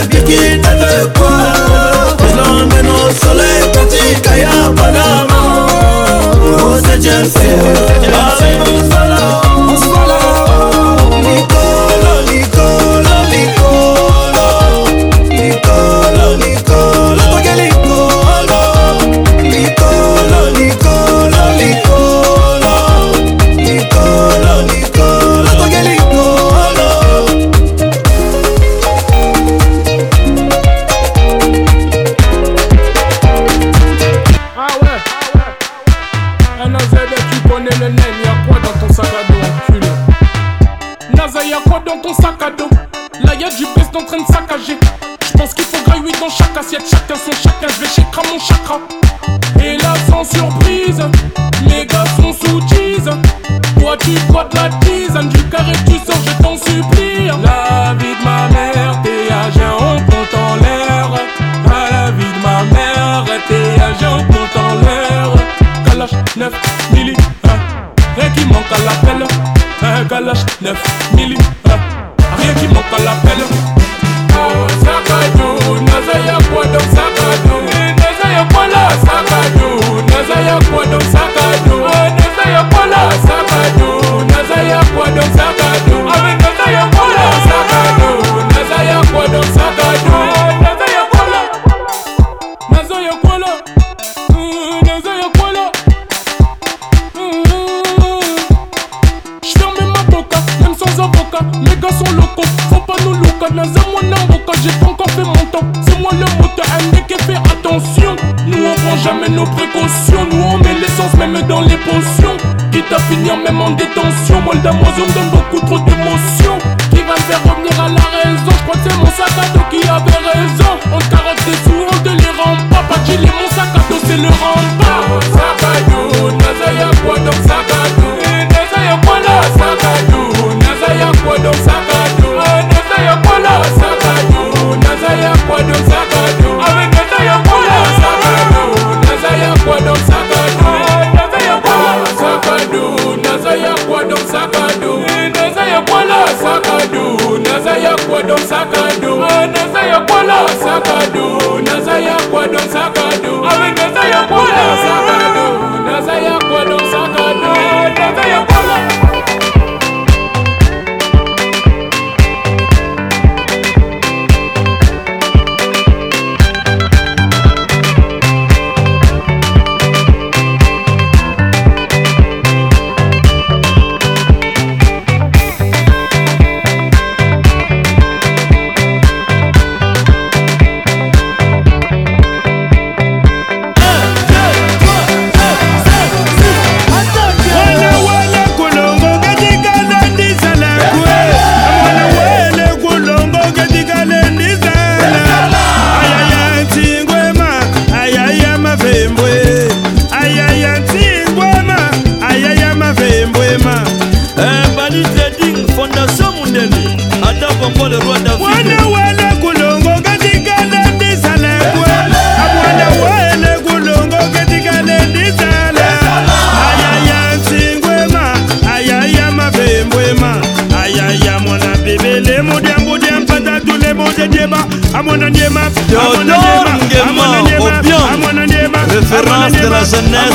le biki ne veut pas Je l'emmène au soleil Katika ya Panama Oh c'est Chelsea Avec mon salam The nest.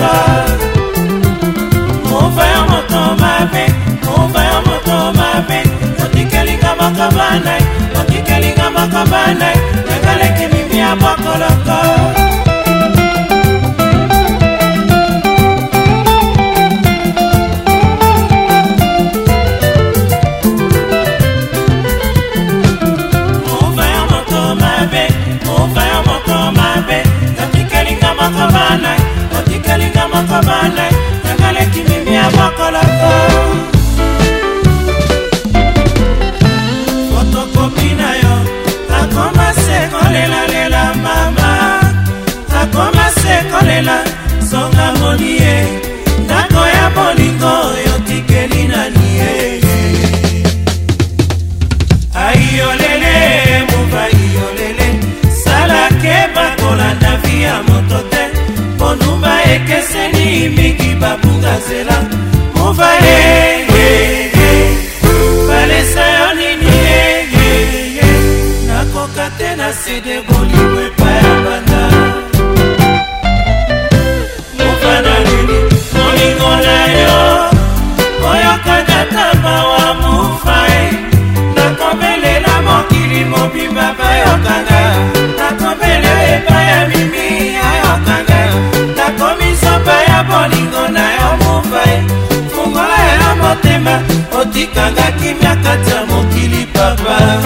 moto mova ya moto mabe mova ya moto mabe otikelinga makaba nai otikelinga makaba nai nakaleki mimi ya bokoloko moko male nangaleki mimi ya mokoloko fotokopi na yo akoma se kolela lela mama akoma se kolela ekeseni mingi babuka nzela mova balesa yo nini nakoka te na sede bolingo epai ya banda moka na nini molingo na yo oyokaka tamba wa mufai eh. nakobelela mokili mobimba bayokanga nakobelela epai ya ye fungola ya motema otikanga kimia kati ya mokili papa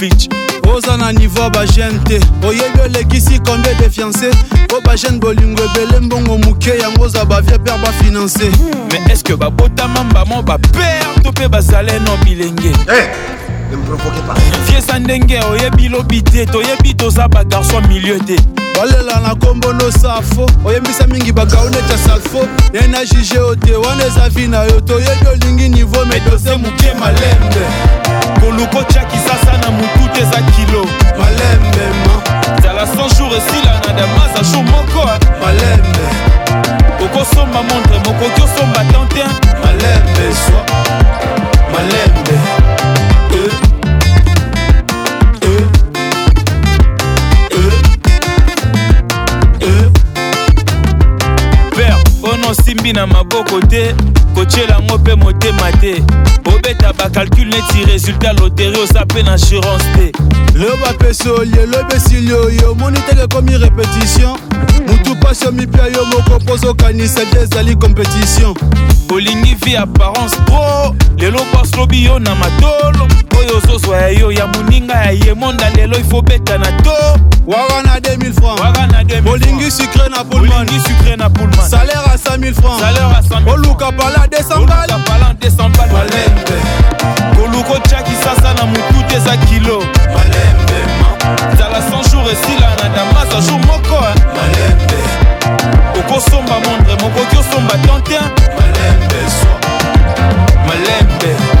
fridge oza na niveau bagene te oyebi olekisi combien de fiancé po bagene bolingo ebele mbongo moke yango oza bavie pere bafinanse mais estce ke babotama mbamo bapere to mpe bazale no bilenge hey! Eh, ne me provoquez pas fiesa ndenge oyebi lobi te toyebi toza bagarso milieu te balela na nkombo nosafo oyembisa mingi bakauneta salfo ye na juge o te wana eza vi na yo toyebi olingi nivo me dose moke malembe koluko tiakisasa na motu te eza kilo malembema zala 100 jour esila na damaza jour moko malembe okosomba montre mokoki osomba tantin malembe swa malembe osimbi na maboko te kotyelango mpe motema te obeta bakalcule neti resultat loteri oza mpe na assurance te loba peso lelo ebesili oyo omoni teke ekomi repétition mutu mpasi omipia yo moko mpoza okanisa te ezali compétition olingi vi apparence pro lelo mpasi lobi yo na matolo oyo ozozwa ya yo ya moninga ya yemonda lelo ifo beta na to waga na 2000 franc olingi sucre na pulman salaire a 000 francs. Salaire à 100 000 Oluka Pala 200 balles. Oluka Pala 200 balles. Malembe. Koluko Tchaki Sasa na Mutu Teza Kilo. Malembe. Zala 100 jours esila na Damas jour moko. Malembe. okosomba mondre mokoki osomba tontin malembe so malembe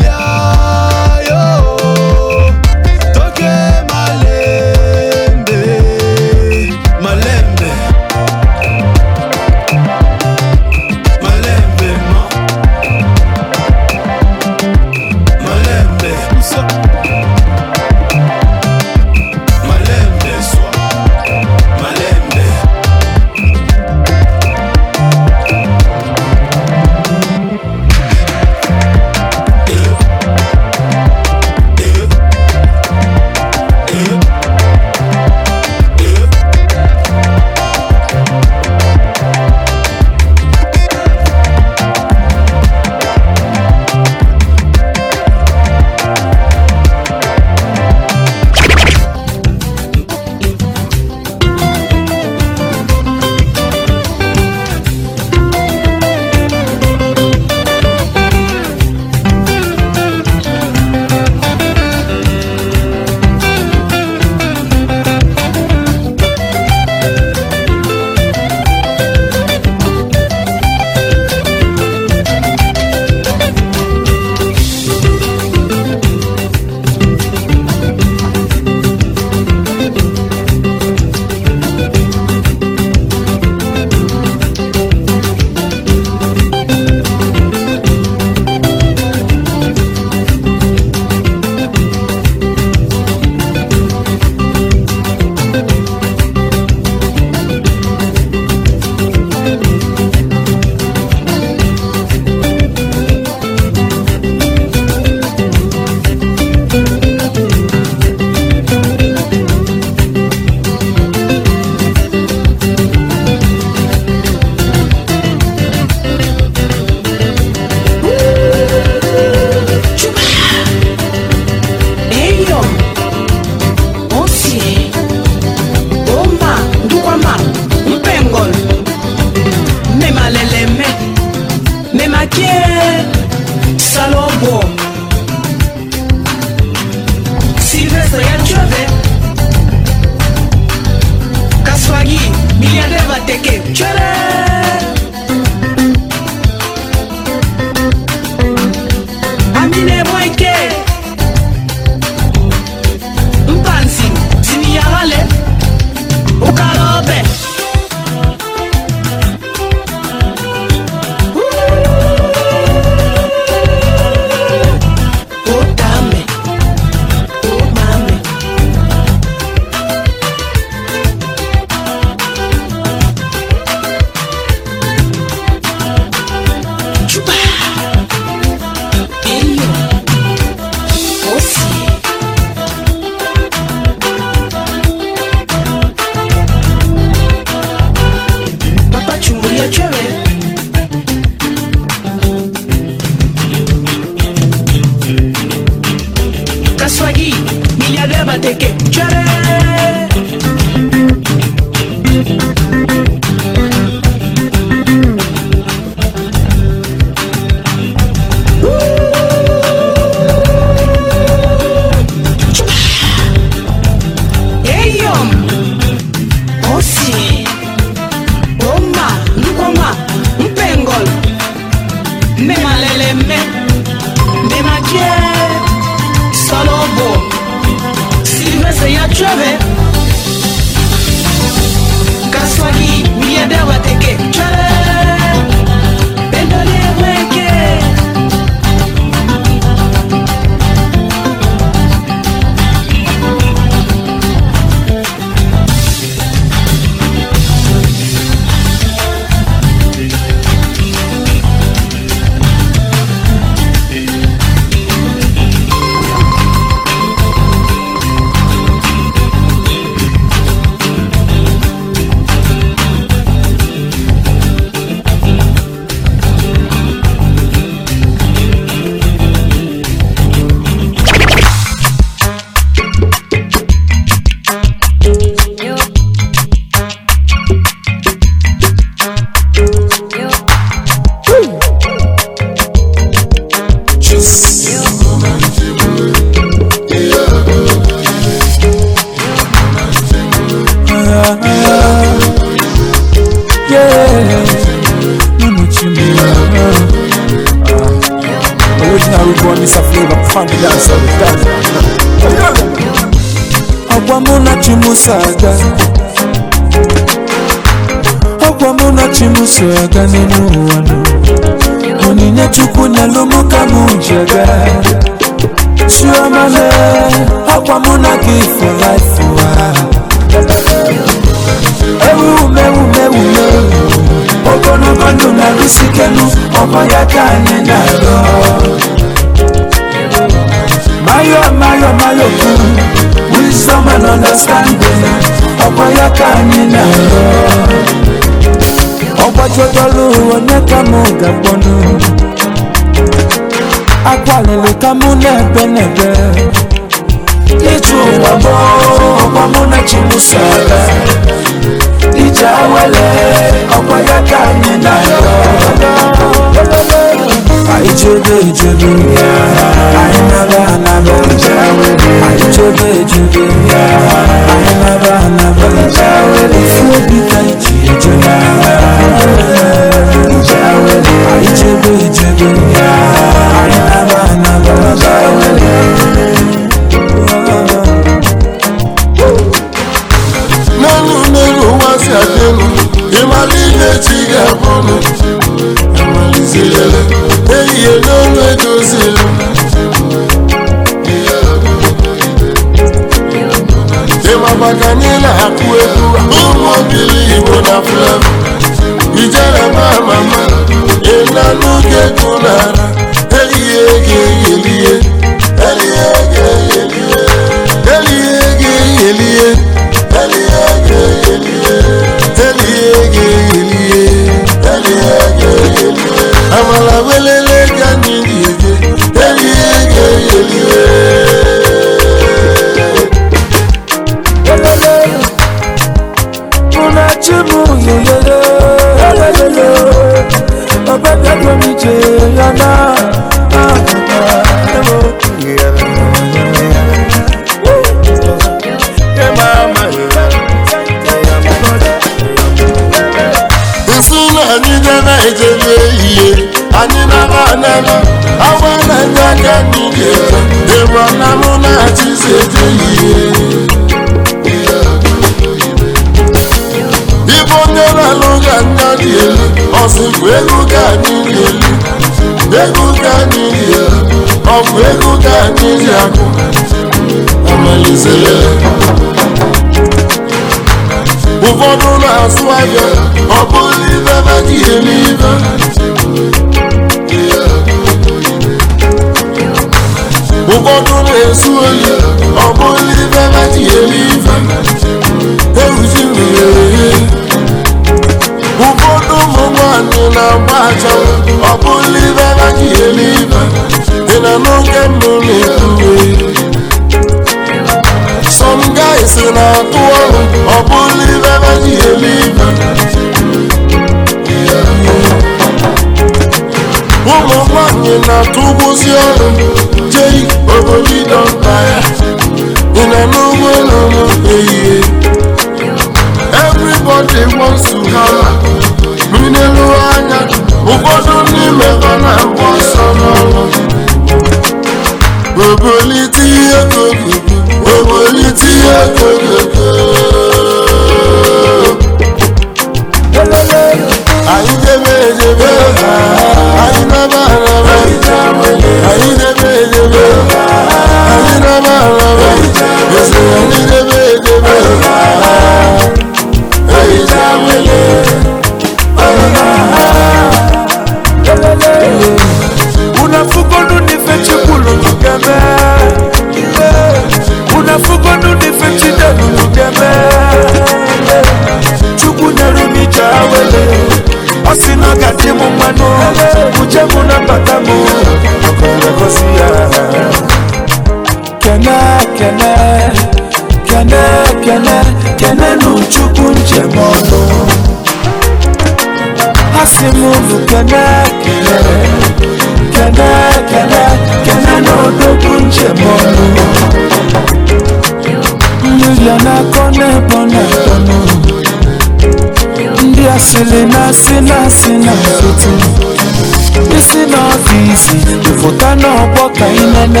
monene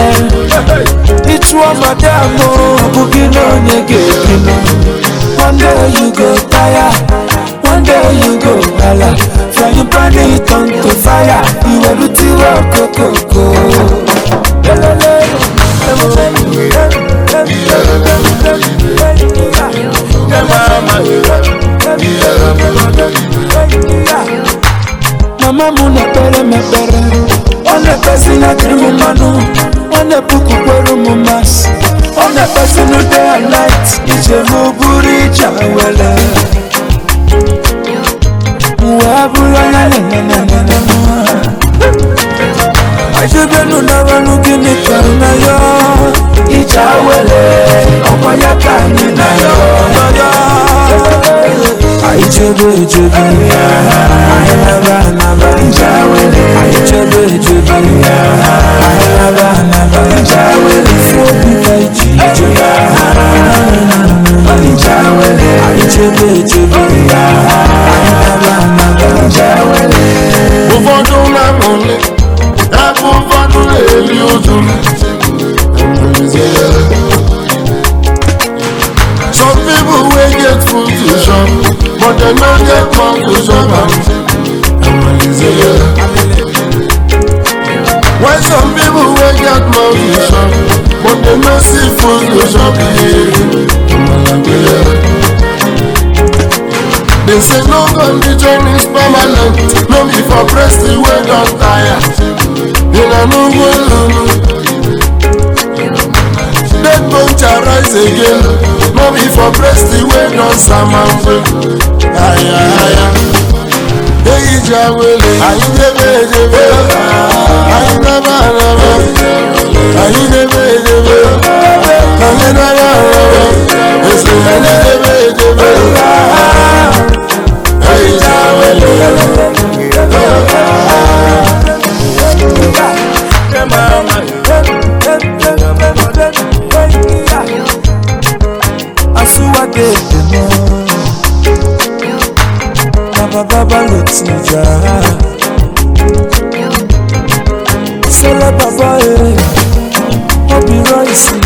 ichụọ madamụ abụghị n'onye ga-ebi m one day you go tire one day you go ala frying pan it turn to fire iwerutiwe okokoko lelele mama mu na pere mepere ọ na-ekpesi na tiri mmanụ na-akpasinu day and night ije m bụrụ ije awele ụwa bụrụ anya ajebenu nawanụ gịnị chọrọ na ya ije awele ya ka anyị na ya anyị chebe echebe anyị naba anaba nje awele anyị chebe anaba nje awele obi na Ijuka Onija wele Some people get food to chop, but no get mouth to chop am. When some people wey get mouth to chop. But the mercy for the shopping. They say no condition is permanent, no be for press the way don tire. You know no go alone. Dead culture rise again, no be for press the way don samambe. Aya aya. Eyi jawele, ayi jebe jebe, ayi naba naba. alinebedebe kangenalala ese alinebedebe aizawele asuwadedemo nabababalotija sele baba ee Rolls.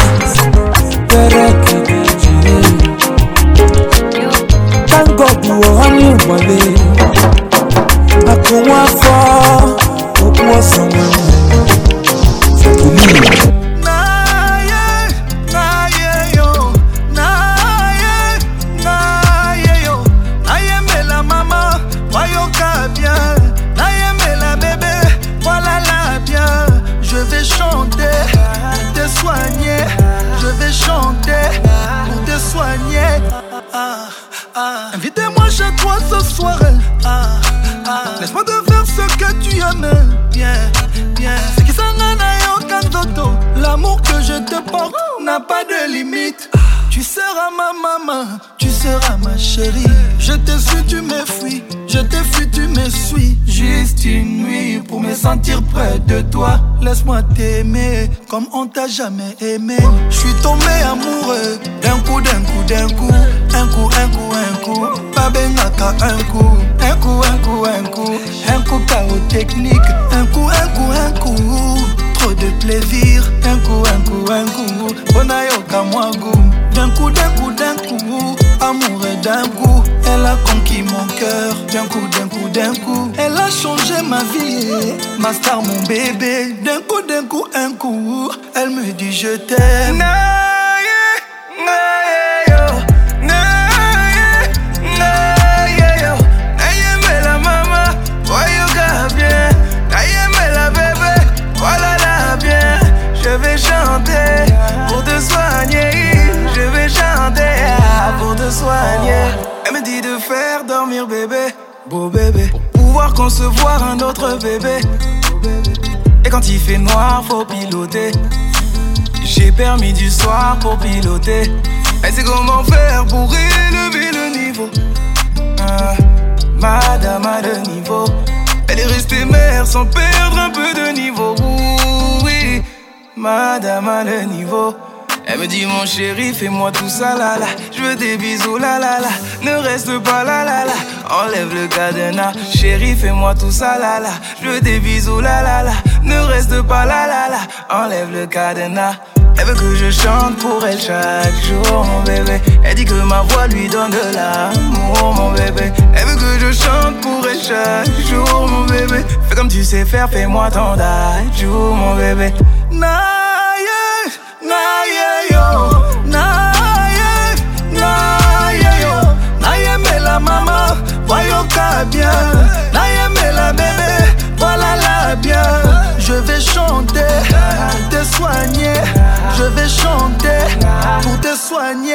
comme on t'a jamais aimé. Je suis tombé amoureux d'un coup, d'un coup, d'un coup, un coup, un coup, un coup, pas un coup, un coup, un coup, un coup, un coup, chaos technique, un coup, un coup, un coup, trop de plaisir, un coup, un coup, un coup, on a yoka d'un coup, d'un coup, d'un coup, amoureux d'un coup, elle a conquis mon cœur, d'un coup, d'un coup, d'un coup, elle a changé ma vie, ma star, mon bébé, je t'aime. Naïe, naïe, naïe, yo naïe. mais la maman, voyou bien, Naïe, mais la bébé, voilà la bien. Je vais chanter pour te soigner. Je vais chanter pour te soigner. Elle me dit de faire dormir bébé, beau bébé. Pouvoir concevoir un autre bébé. Et quand il fait noir, faut piloter. J'ai permis du soir pour piloter. Elle sait comment faire pour élever le niveau. Ah, madame a le niveau. Elle est restée mère sans perdre un peu de niveau. Oui, madame a le niveau. Elle me dit mon chéri, fais-moi tout ça là là. Je veux des bisous la la là. Ne reste pas là la là. Enlève le cadenas, chéri, fais-moi tout ça là là. Je veux des bisous la là là. Ne reste pas là la là. Enlève le cadenas. Elle veut que je chante pour elle chaque jour, mon bébé. Elle dit que ma voix lui donne de l'amour, mon bébé. Elle veut que je chante pour elle chaque jour, mon bébé. Fais comme tu sais faire, fais-moi ton jour, mon bébé. Naïe, naïe, yo. Naïe, naïe, yo. Naïe, mais la maman, voyons ta bien. Naïe, mais la bébé, voilà la bien. Je vais chanter pour te soigner. Je vais chanter pour te soigner.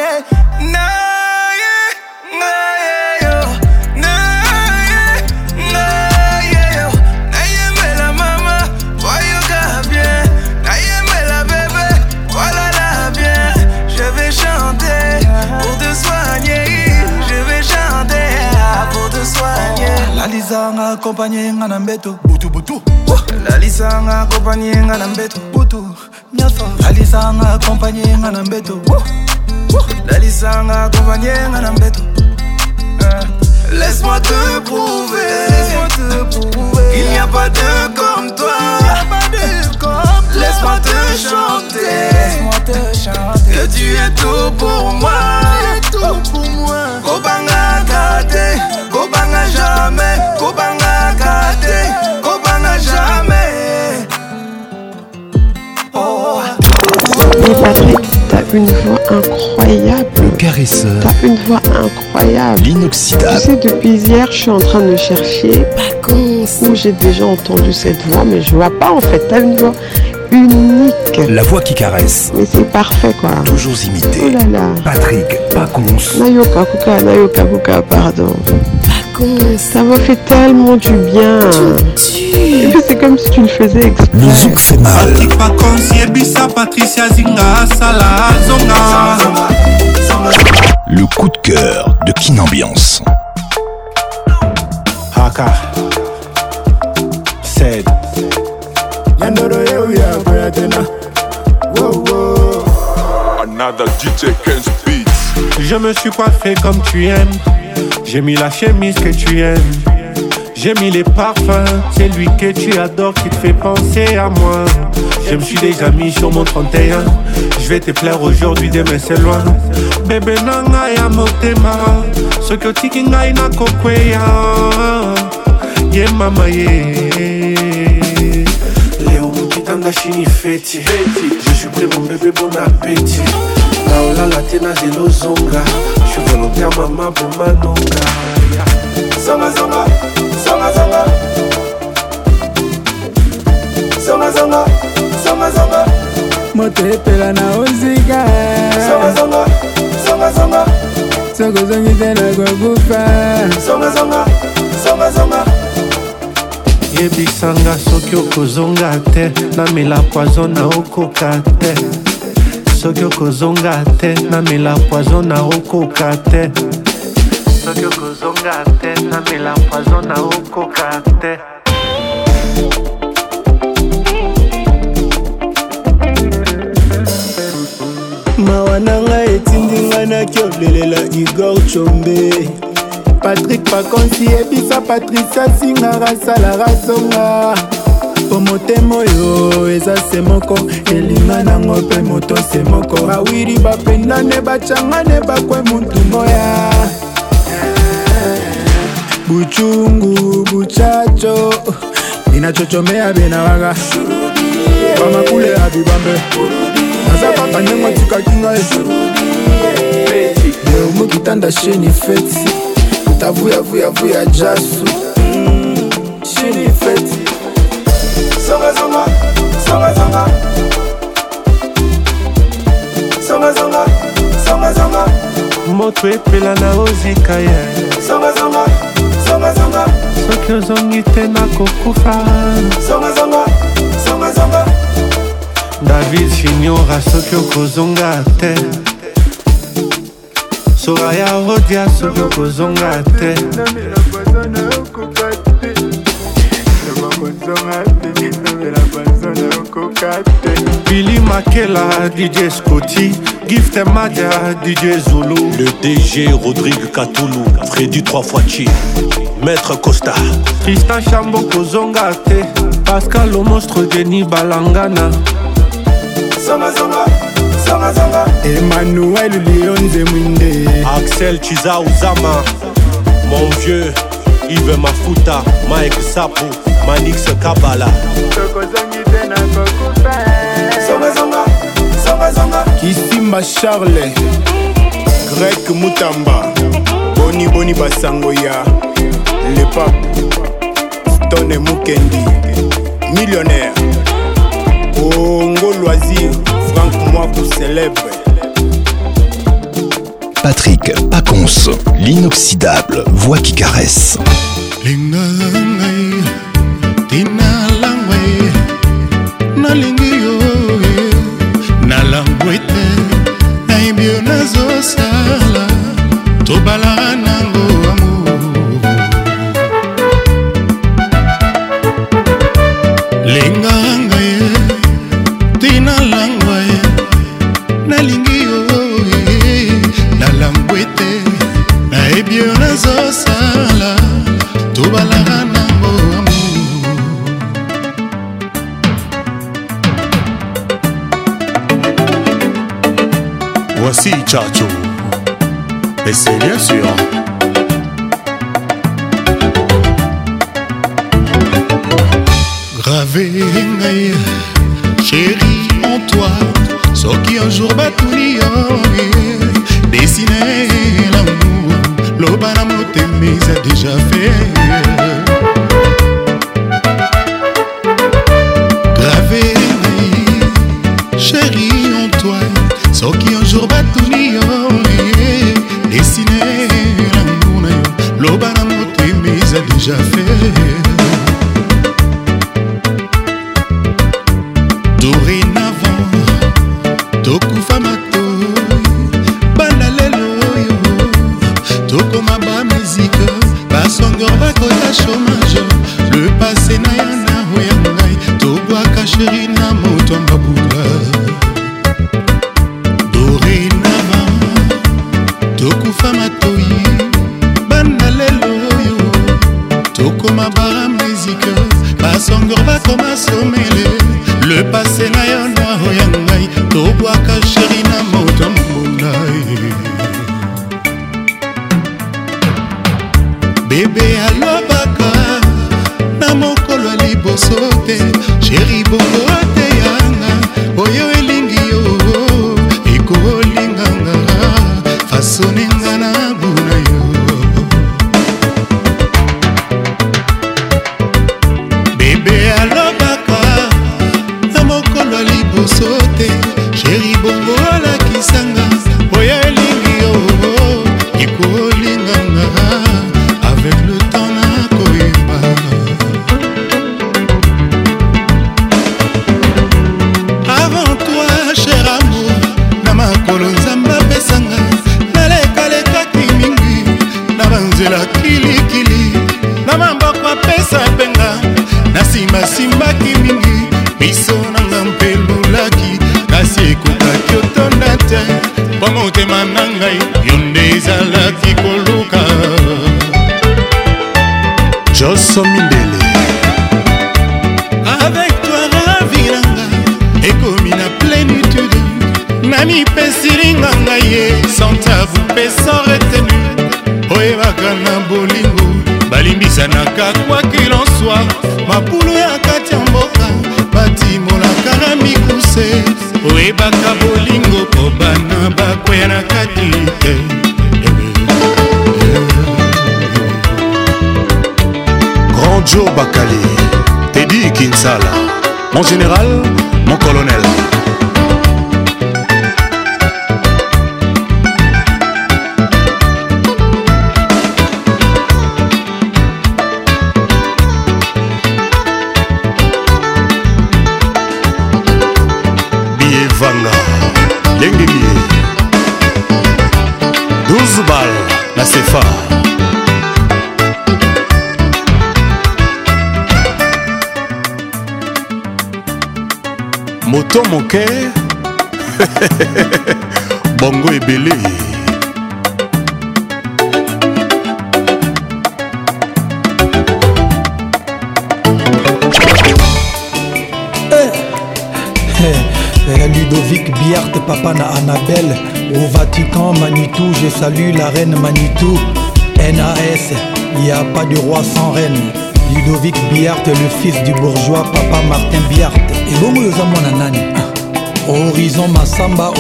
lalisa nga akompanye nga na mbeto butubutu lalisa nga akompanye nga na mbeto butu miafa lalisa nga akompanye nga na mbeto lalisa nga akompanye nga na mbeto eh. Laisse-moi te prouver, Laisse-moi te prouver qu'il n'y a pas de comme toi, il n'y a pas de comme Laisse-moi te chanter. Laisse-moi te chanter. Que tu es tout pour moi. Tu es tout pour moi. Kobanga kate, Kobanga jamais, Kobanga kate, Kobanga jamais. Oh. Patrick, t'as une voix incroyable. Le caresseur. T'as une voix incroyable. L'inoxydable. Tu sais, depuis hier, je suis en train de chercher. Pas Où j'ai déjà entendu cette voix, mais je vois pas en fait. T'as une voix unique. La voix qui caresse. Mais c'est parfait quoi. Toujours imité. Oh là là. Patrick Pacons. Nayoka Kuka, Nayoka Buka, pardon. Pacons. Ça m'a fait tellement du bien. c'est comme si tu le faisais exprès. Le zouk fait mal. Patrick Yebisa, Patricia Zinga, Le coup de cœur de Kin Ambiance. Haka. Said. we are brighter now. Whoa, whoa. Another DJ Ken's Beats. Je me suis coiffé comme tu aimes. J'ai mis la chemise que tu aimes. J'ai mis les parfums, c'est lui que tu adores qui te fait penser à moi. Je me suis déjà mis sur mon 31. Je vais te plaire aujourd'hui, demain c'est loin. Bébé nanga ya motema, soki otiki ngai nakokweya. Ye mama ye. Yeah. nanga chini feti je suis prêt mon bébé bon appétit naolala te nazela ozonga je volontaire mama bomanonga zongazonga zongazonga zongazonga zongazonga moto epela na ozika zongazonga zongazonga sokozongi te nakokufa zongazonga zongazonga yebisanga soki okozonga te namela poizo na okoka te soki okozonga te namela poizo na okoka te soki okozonga te namela poizo na okoka te mawa na ngai etindi ngai nakiolelela igor chombe patrik pakonsi yebisa patricia singara salaka songa mpo motema oyo eza se moko elinga nango mpe moto se moko bawiri bapendane bacangane bakwe mutu moya buchungu buchacho binachochomea binawaga bamakule ya bibambe naza kaka ndengo tikaki ngai omokitanda sheni feti Tavuya vuya vuya jasu mm, Shiri feti Songa songa Songa songa Songa songa Songa songa moto epela na ozika ye zongazonga zongazonga soki ozongi te nakokufa zongazonga zongazonga david siniora soki okozonga te soka ya odia soki okozonga te bili makela dj scoti gift madia dj zulu le dg rodrigue katulu fredi 3 fois chi maître costa tristan chambo kozonga te pascal le monstre denis balangana zonga, zonga. Emmanuel Lionze Mwinde Axel Chiza Uzama Mon vieux Yves Mafuta Mike Sapu Manix Kabala Kisimba Charles Greg Mutamba Boni Boni Basangoya Le Pape Stone Mukendi Millionnaire Ongo Loisir moi Patrick Paconce, l'inoxydable voix qui caresse. chacho. Et c'est bien sûr.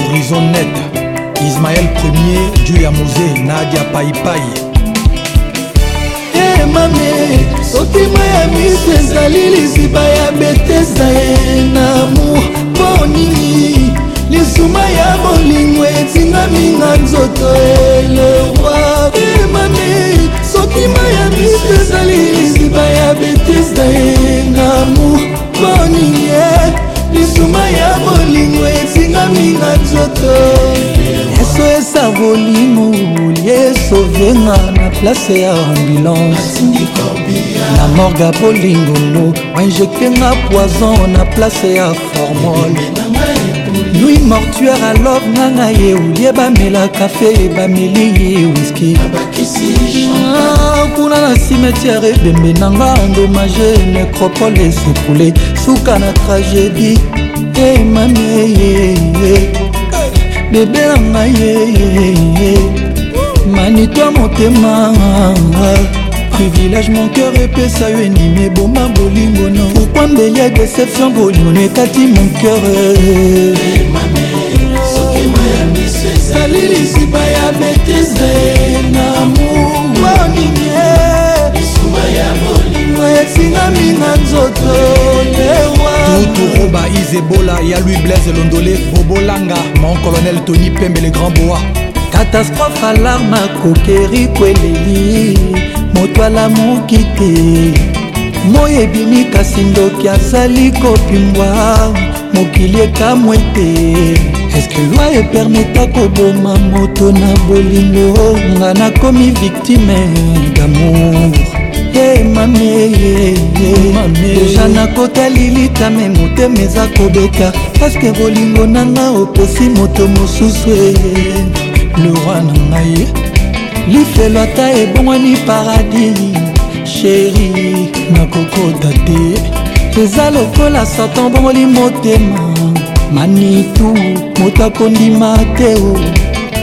Horizon Net, Ismaël Premier, Dieu Yamouze, Nadia Paipai. Hey, eh, mame sotima ya miso ezali liziba ya betesa ye namu mpo nini lisuma ya bolingo etingaminga nzoto elerwa emame eh, sotima ya miso ezali liziba ya betesa ye namu mpo nini eh, lisuma ya bolingo eninganinga nzoto yesu esa bolimo yesovenga na place ya ambulance na morga bolingolo wainjektenga poison na place ya formol nui mortuare alov nganga ye olie bamela kafe bameli wiski ah, kuna na cimetiare ebembe nanga endomage necropole esekule suka na tragédie hey, mami hey, hey. bebe na ngai hey, manito ya motema privilège mon cœur epesa yo endimi eboma bolingo no pourkui mbeli ya déception bolingono ekati mon cœur salilisiba ya bete esingami na nzoto lewautoroba izebola ya louis blaise londole bobolanga mon colonel tony pembe le grand boa katastrophe alarme akokeri kweleli moto alamuki te moi ebimi kasi ndoki azali kopimbwa mokili ekamwe te eske lwa epermeta koboma moto na bolingo nga nakomi victime damour deja nakotali litame motema eza kobeta paske bolingo nanga opesi moto mosusu lora na ngai lifelo ata ebongwani paradis sheri nakokoda te eza lokola satan bongoli motema manitu moto akondima te o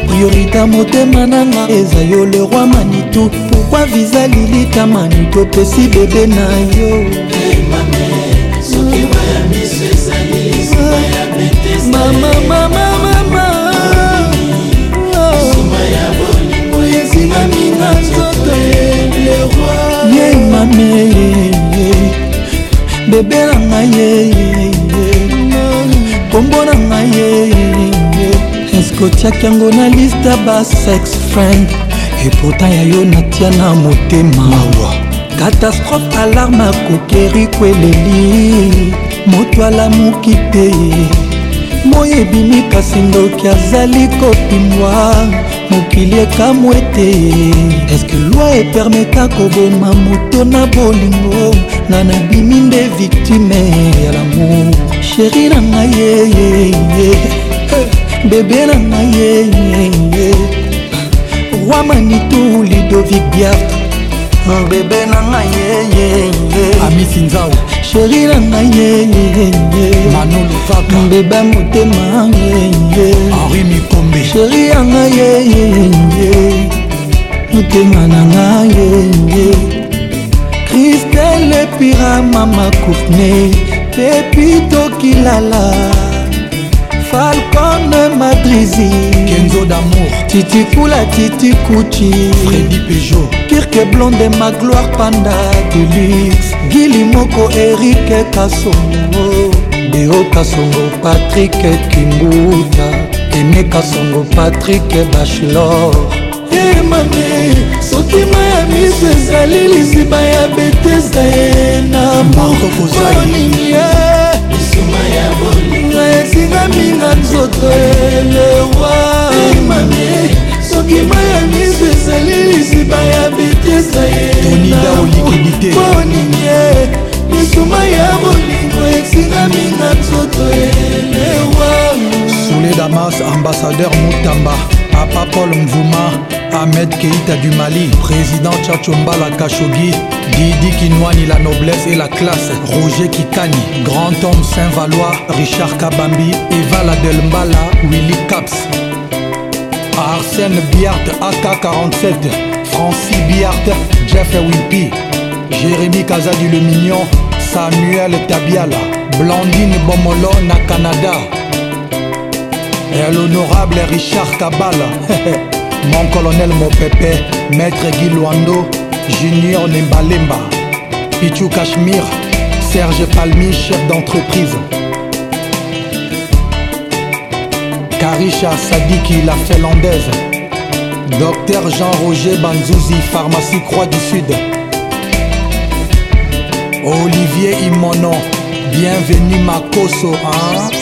priorité motema nanga eza yo le roi manitu pourkui viza lilita mani topesi bebe na yo mama mama mama ezingami na nzoto ye mame bebe na ngai ye kombo na ngai ye eske otiaki yango na liste ya basex friend reporta ya yo natia na motema katastrofe alarme akokeri kweleli moto alamuki te moi ebimi kasi ndoki azali kopimwa mokili ekamwe te eske lwi epermeta koboma moto na bolingo nga nabimi nde victime ya lamour sheri na ngai yeye bebe na ngai yeye mwa manitu lidovic biart bebe na ngai amisinzao sheri na ngai manolovaka beba motema henri mikombe sheri ya ngai motema na ngai kristele pirama makourne pepitokilala falcone madrizi kenzo damour titikula titikuti fredi pejo kirke blonde ma gloire panda de luxe gili moko erike kasongo deo kasongo patrik kimbuta ene kasongo patrik bachelor emame sotima ya miso ezali liziba ya betesa ye na moko olingi ye lisuma ya boli ezingaminga nzoto elewa mami soki mai ya miso ezali liziba ya bitesa yeoninge misuma ya bolingo ezingaminga nzoto elewa soule damas ambassadeur mutamba papa paul mvuma ahmed keita du mali président chachombala kashogi Didi qui noigne la noblesse et la classe Roger qui grand homme Saint-Valois Richard Kabambi, Eva Ladelmbala, Willy Caps Arsène Biart, AK-47 Francis Biart, Jeff Wimpy Jérémy Kazadi le Mignon Samuel Tabiala Blandine Bomolo Canada et l'honorable Richard Kabala Mon colonel mon pépé, maître Guy Junior Nembalemba, Pichu Cachemire, Serge Palmi, chef d'entreprise. Karisha Sadiki, la Finlandaise. Docteur Jean-Roger Banzouzi, pharmacie Croix du Sud. Olivier Imono, bienvenue Makoso, hein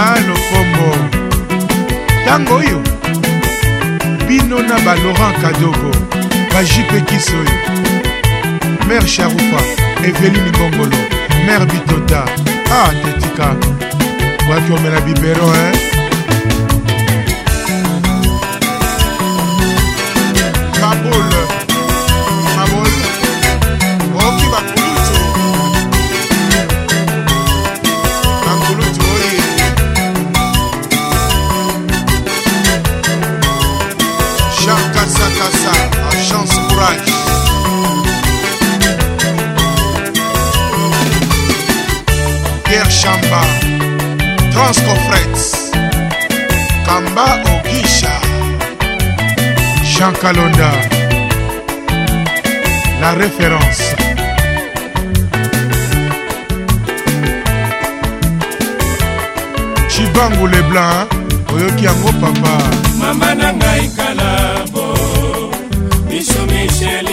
balokombo ntango oyo bino na balaurent kadogo bajipekisi oyo mare sharupa evelini ngongolo mare bitota a ah, tetika bwaki omela bibero hein? Kalonda, la référence. Chibangu les blancs, oyoki yango papa. Mama na ngai kalabo, biso Michel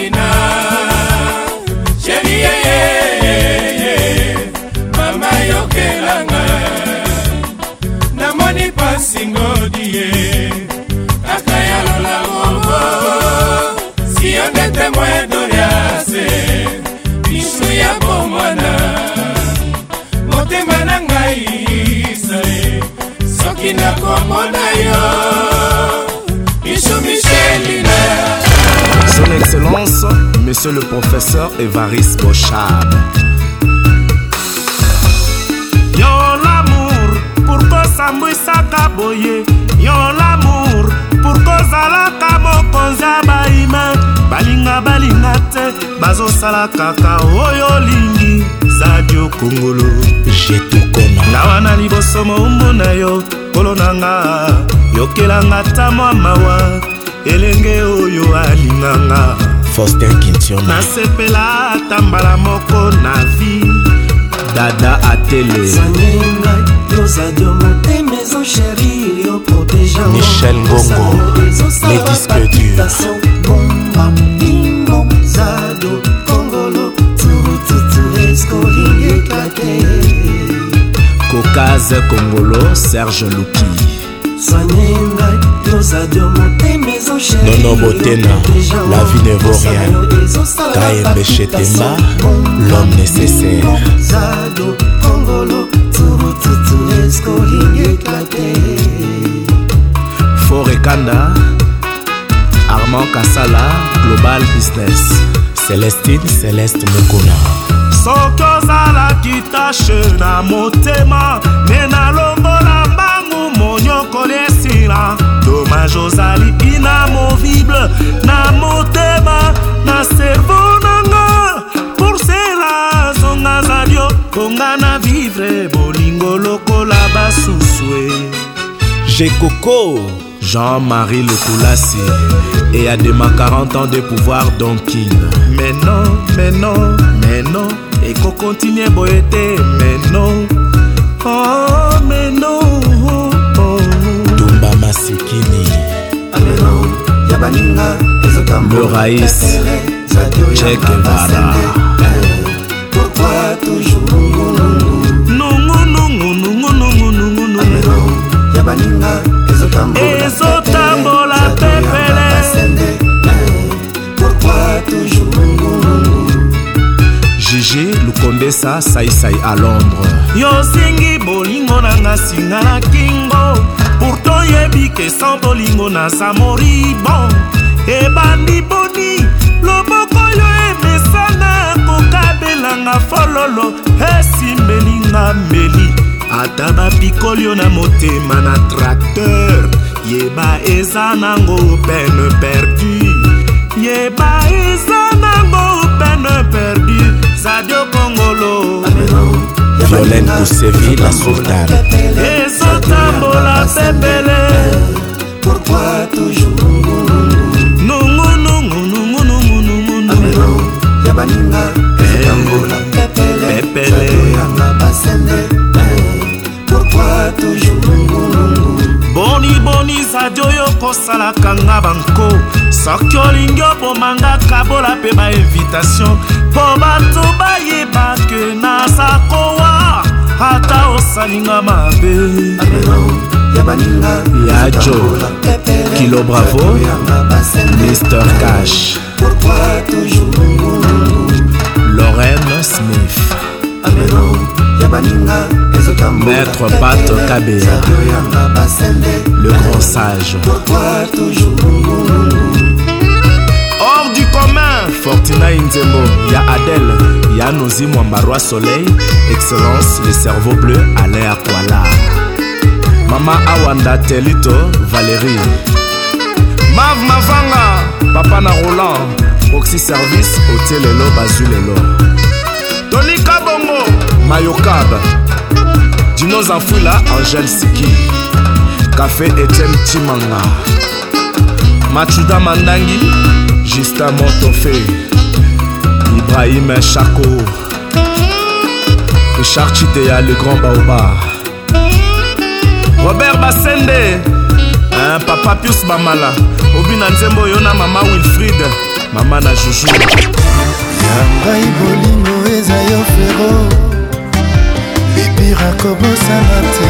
bandete moye doriase misu ya bomwana motema na ngai isale soki nakomona yo misu michelina Son Excellence, Monsieur le Professeur Évariste Bochard. Yo l'amour, pour kosambwisaka boye yo l'amour, pour kozalaka mokonzi ya baimaki balinga balinga te bazosala kaka oyo olingi sadio kongolo jetukonangawa na liboso moumbu na yo kolo na nga yokelanga ta mwa mawa elenge oyo alinganga nasepela ata mbala moko na vi dada atele michel ngongo les disques durs koyoka te kokaze kongolo serge luki soigne ngai yozadio motema ezonono botena la vie ne vaut rien kayembe chetema l'homme nécessaire zado kongolo turututu eskoling eklate fort ekanda armand kasala global business celestine celeste mokona soki ozalaki tashe na motema me nalongola mbangu monyokoli esila domage ozali inamovible na motema na servo nanga porsela zonga azali okonga na vivre bolingo lokola basusue jekoko Jean-Marie Loukoulasi et a demain 40 ans de pouvoir donc il. Mais non, mais non, mais non. ekokontinue boye te meno oh, meno tumba masikini ameno ya baninga ezotamborais chekevara ezotambola pepele jiji kondesa saisai a londres yosengi bolingo nanga singa na kingo pourto oyebi kesan bolingo naza moribon ebandi boni loboko oyo emesana kokabelanga fololo esimelinga meli ata bapikoli yo na motema na tracteur yeba eza nango pene perdu yeba eza nango pene perdu zadioko solo violaine kosevi la sultane ezotambola pepele pepele boniboni zadi oyo kosalaka nga banko soki olingi obomanga kabola mpe bainvitation mpo bato bayeba ke nazakowa ata osalinga mabe yajo kilo bravo mister cash lorraine smith maître pat kabea le grand sage Pourquoi toujours fortunai nzembo ya adel ya nozi mwamba roi soleil excellence le cerveau bleu alain akwala mama awanda telito valérie mave mavanga papa na roland oxy service otie lelo bazwi lelo tolika bongo mayokab dinos anfwila angel siki kafe etienne timanga machuda mandangi Justin Montofé, Ibrahim Chako, Richard Chidea, le grand Baoba, Robert Bassende, hein, Papa Pius Bamala, Obina Nzembo Yona, Mama Wilfried, Mama na Joujou. Yambai bolingo eza yo fero, bibira kobosana te.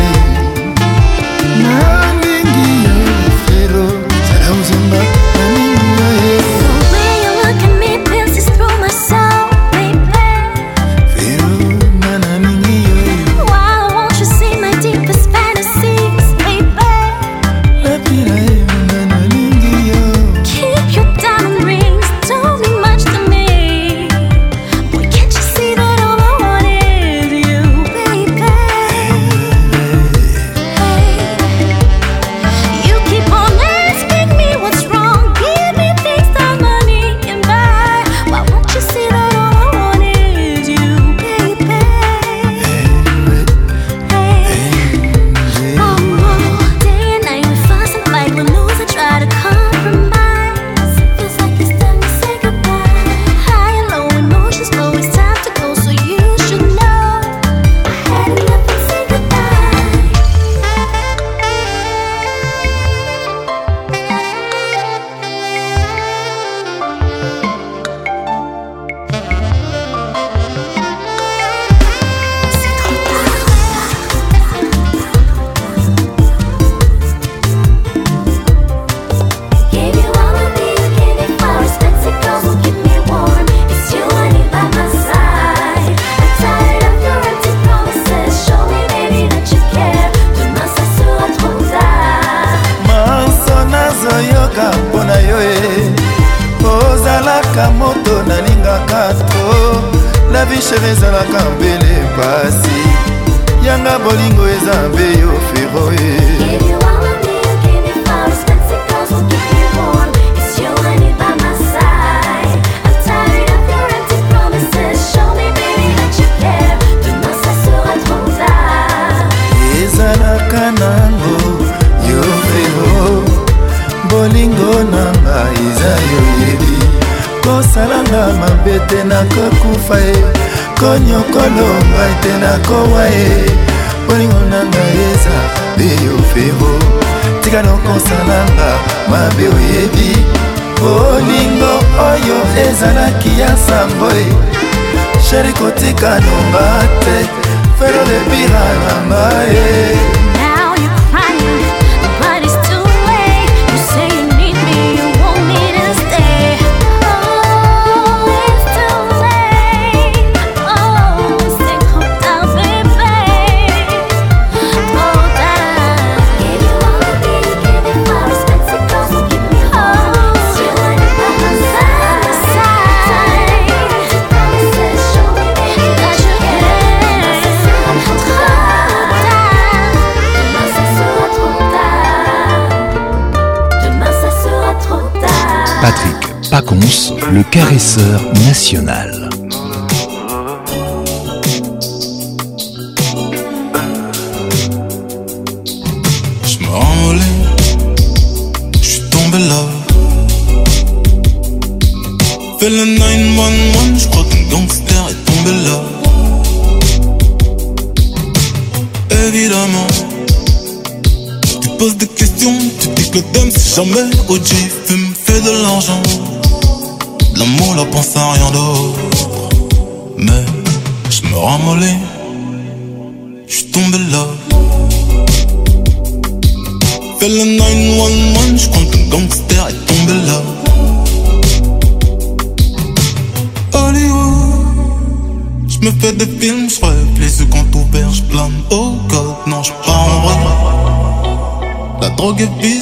Je me volé, je suis tombé là. Fais le 911, je crois qu'un gangster est tombé là. Évidemment, tu poses des questions, tu dis que le dame c'est jamais au GIF. give me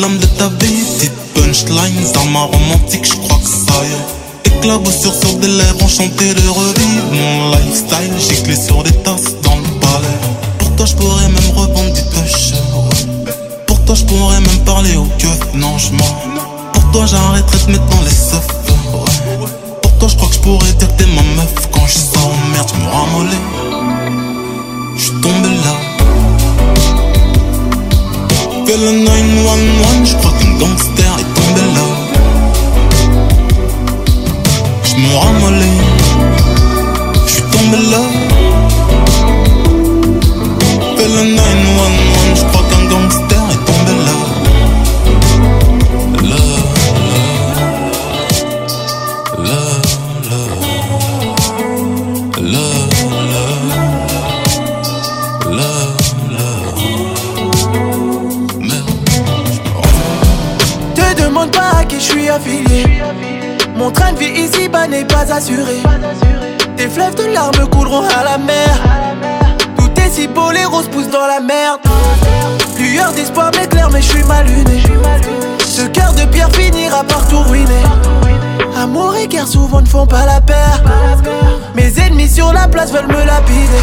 l'âme de ta vie, c'est punchline, ma romantique, je crois que ça y est. Éclaboussure sur des lèvres enchanté de revivre mon lifestyle, giclé sur des tasses dans le palais. Pour toi, je pourrais même revendre du push. Pour toi, je pourrais même parler au keuf, non, je Pour toi, j'arrêterai de mettre dans les seufs. Pour toi, je crois que je pourrais dire que t'es ma meuf quand je en merde, je me ramolais. Je tombe là que le 911, je crois qu'un gangster est tombé là. Je me ramolais, je suis tombé là. Mon train de vie ici-bas n'est pas assuré. Tes fleuves de larmes couleront à la mer. Tout est si beau, les roses poussent dans la merde. Lueur d'espoir m'éclaire, mais je suis mal Ce cœur de pierre finira par tout ruiner. Amour et guerre souvent ne font pas la paire. Mes ennemis sur la place veulent me lapider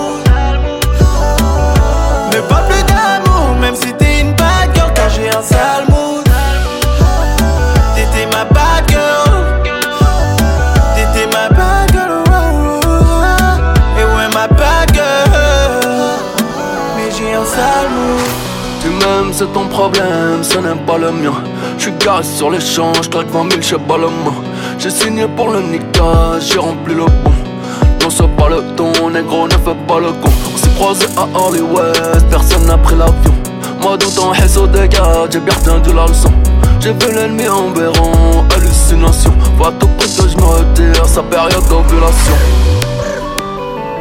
c'est ton problème, ce n'est pas le mien. J'suis garé sur l'échange, claque 20 000, j'sais pas le moins J'ai signé pour le Nika, j'ai rempli le pont Non, ce pas le ton, négro, ne fais pas le con. On s'est croisé à Hollywood, personne n'a pris l'avion. Moi, dans ton réseau de j'ai bien retenu la leçon. J'ai vu l'ennemi en béron, hallucination. Va tout prix que j'me me retire, sa période d'ovulation.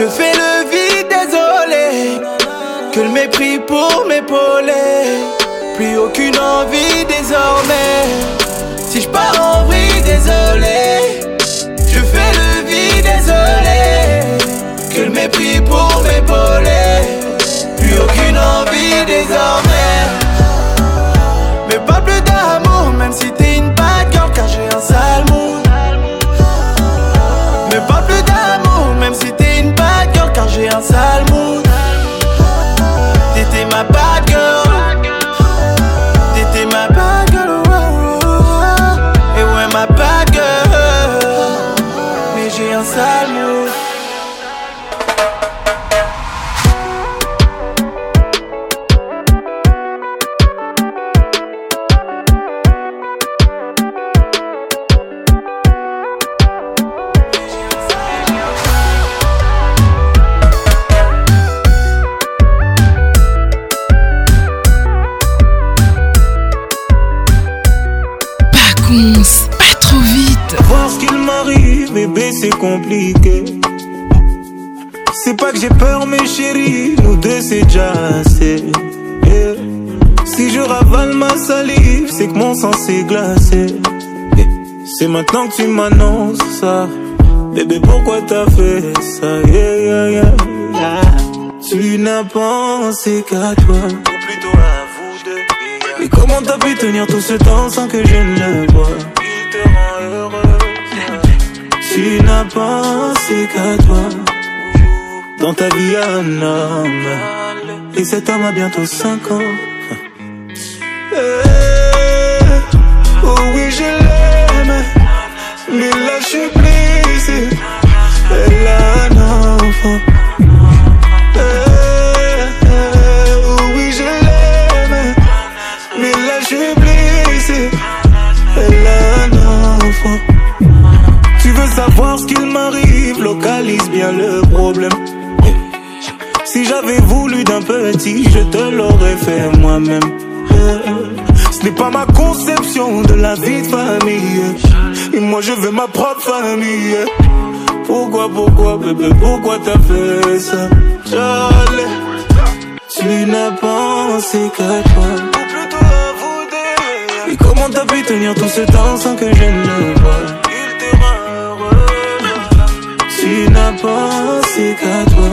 Je fais le vide, désolé. Que le mépris pour m'épauler. Plus aucune envie désormais. c'est compliqué. C'est pas que j'ai peur, mes chéris, nous deux c'est déjà assez. Si je ravale ma salive, c'est que mon sang s'est glacé. C'est maintenant que tu m'annonces ça. Bébé, pourquoi t'as fait ça? tu n'as pensé qu'à toi. Ou plutôt à vous deux. Mais comment t'as pu tenir tout ce temps sans que je ne le vois? heureux. Tu n'as pensé qu'à toi. Dans ta vie, un homme. Et cet homme a bientôt 5 ans. Eh, oh oui, je l'aime. Mais là, je suis j'avais voulu d'un petit, je te l'aurais fait moi-même. Ce n'est pas ma conception de la vie de famille. Et moi je veux ma propre famille. Pourquoi, pourquoi, bébé, pourquoi t'as fait ça? Charlie, tu n'as pensé qu'à toi. Et comment t'as pu tenir tout ce temps sans que je ne vois Il te Tu n'as pensé qu'à toi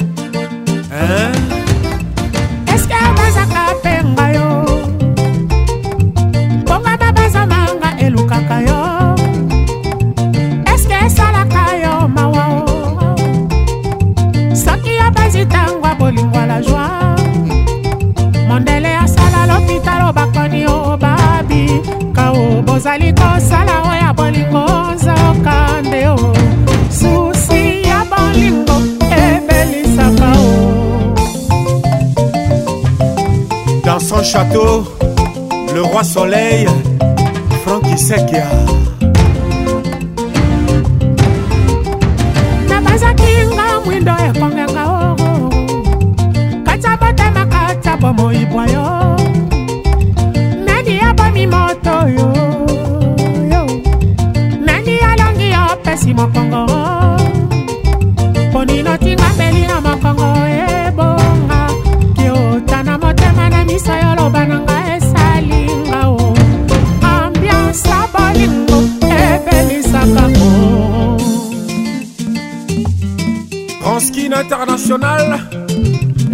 mosala oyo ya bolingo oza okande o susi ya bolingo ebelisaka o dans son château le roi soleil franki sekia nabazaki nga mwindo ekonga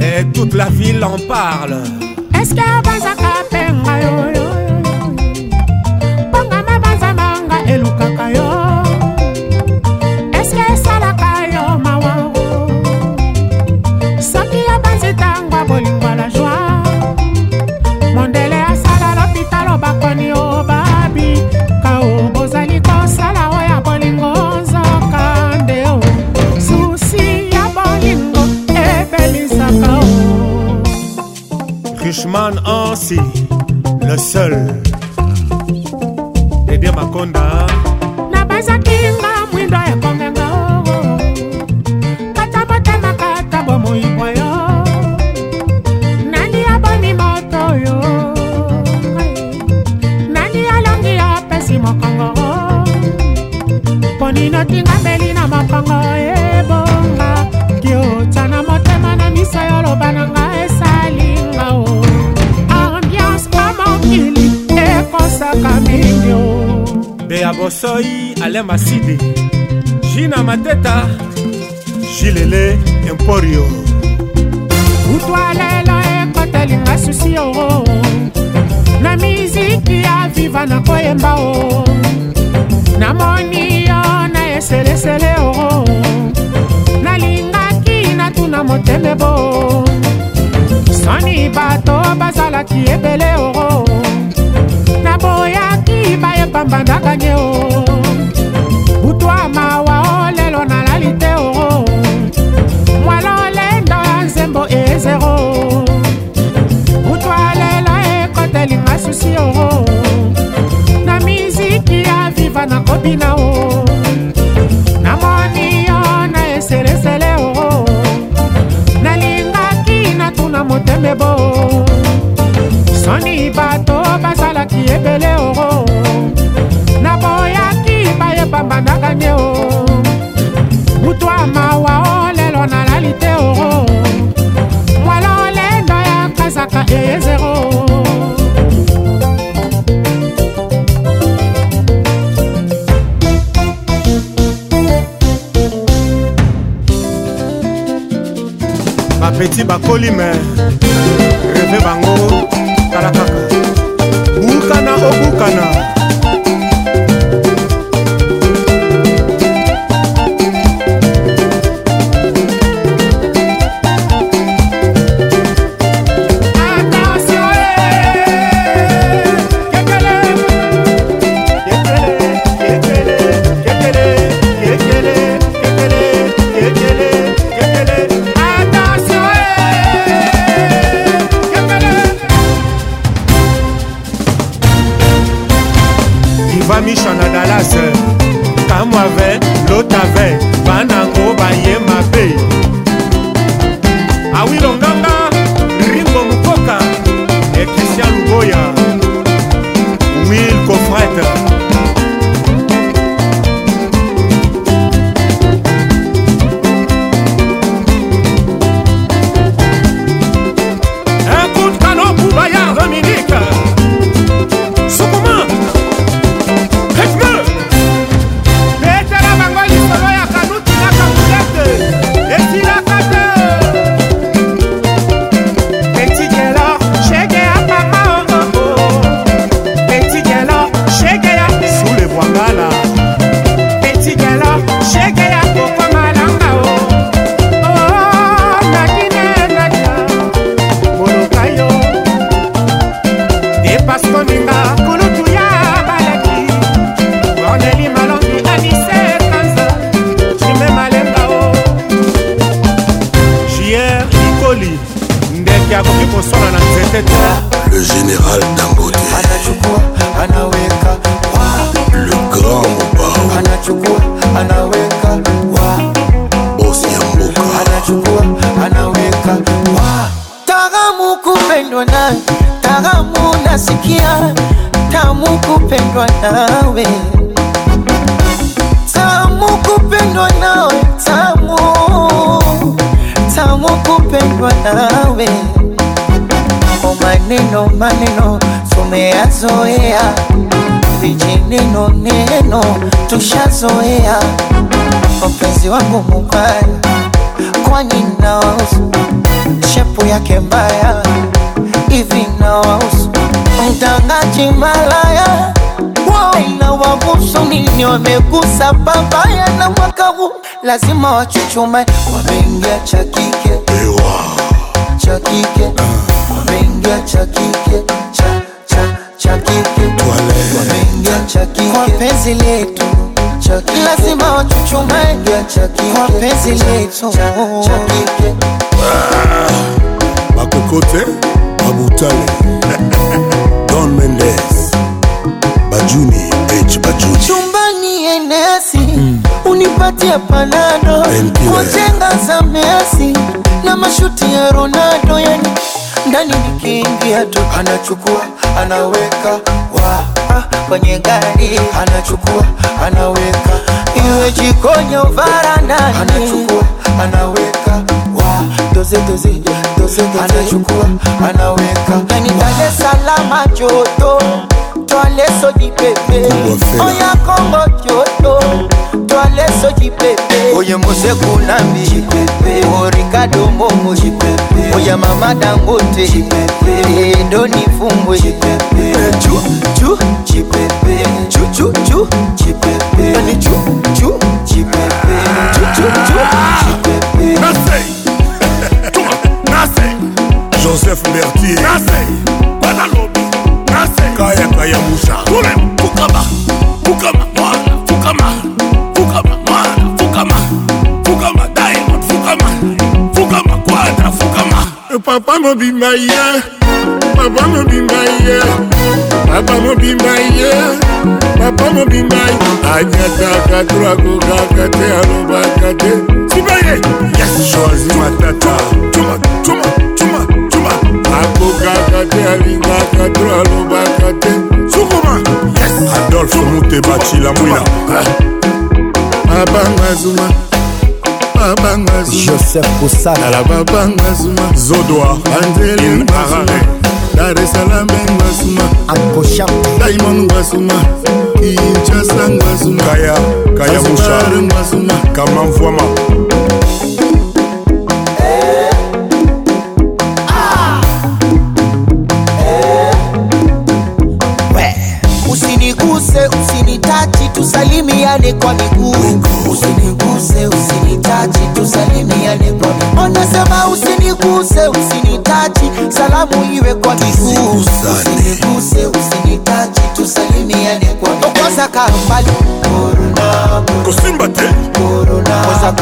et toute la ville en parle. Est-ce que Nancy, le seul. Eh bien, Makonda. Nabazaki nga mwindo ekongenga owo. Katabotama katabo moyibwa yo. Nani aboni moto yo. Nani alongi apesi mokongo. Poni notinga mbeli na mapango ebonga. Kiota na motema na miso yoloba nanga. ezalaka mingi beya bosoi ale masidi jina mateta jilele emporio kutwalela ekotelinga susi o na miziki ya viva na koyemba o namoni yo na eselesele o nalingaki natuna moteme bo soni bato bazalaki ebele o naboyaki bayebamba ndakage o butwa mawa o lelo nalali te o mwala olendo ya nzembo ezero butwa lelo ekotelinga susi o na miziki ya viva nakobina o namoni yo na eselesele o nalingaki natuna motembe bo soni bat bakisi ebele oo naboyaki bayebamba nakanye o butu amawa o lelo nalali te oo mwala olendo ya kazaka eyezero bapeti bakoli me reve bango gonna. tushazoea wapenzi wangu mubaya, kwani nawausu shepu yake mbaya hivi nawausu mtangaji malaya wao na wabusu nini, wamegusa babaya na mwaka huu lazima wachuchume, wameingia cha chakike, cha kike wameingia cha kike cha cha chakike, kike wameingia cha kike kwa penzi letu chaki, lazima wachuchumae kwa chaki, mapenzi letu chaki ah, Bakokote Babutale Don Mendes Bajuni H Bajuni chumbani enesi mm. unipatia panado kwa jenga za Messi na mashuti ya Ronaldo, yani ndani nikiingia tu anachukua anaweka wa kwenye gari, anachukua anaweka, iwe jikoni au varandani, anachukua anaweka, wa doze doze doze doze, anachukua anaweka, ni Dar salama Salaam joto, twaleso jipepe, oya Kongo joto twale soki pepe oye moseku nambi o ricardo momo oye mama dangote edoni fumbwe eh, eh, joseph mertier kayakaya musha papa mobimba ye papa mobimba ye papa mobimba ye papa mobimba ye anyataka to akokaka te alobaka te sibaye yes joasi matata tuma tuma tuma tuma akokaka te alingaka to alobaka te sukuma yes adolfe mutebacila mwina abanga zuma babango joseph kosanala babango azuma zodoa anzelinarare dar esalam bengo azuma akosham daimon ngo azuma kinshasa ngo azuma kaya kaya mushar ngo azuma kamamvwama usiniguse usinitati tusalimiane kwa miguu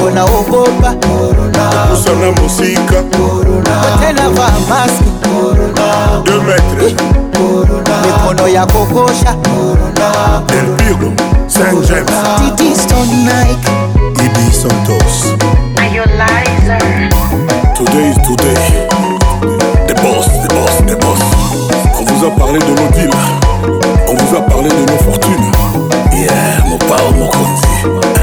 wanaogopa kusana muzika, tena vaa maski deux metres, mikono ya kokosha Del Pigo, Saint James, Titi Stone Nike, Ibi Santos, Ionizer. Today is today, the boss, the boss, the boss. On vous a parlé de nos villes on vous a parlé de nos fortunes. Yeah, mon pao, mon conti.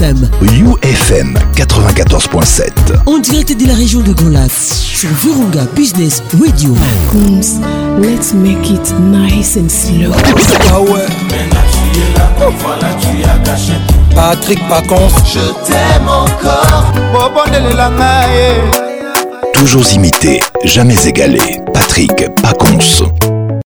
UFM. 94.7. En direct de la région de Grand sur Virunga Business Radio. let's make it nice and slow. Ah Patrick Pacons. Je t'aime encore. Toujours imité, jamais égalé. Patrick Pacons.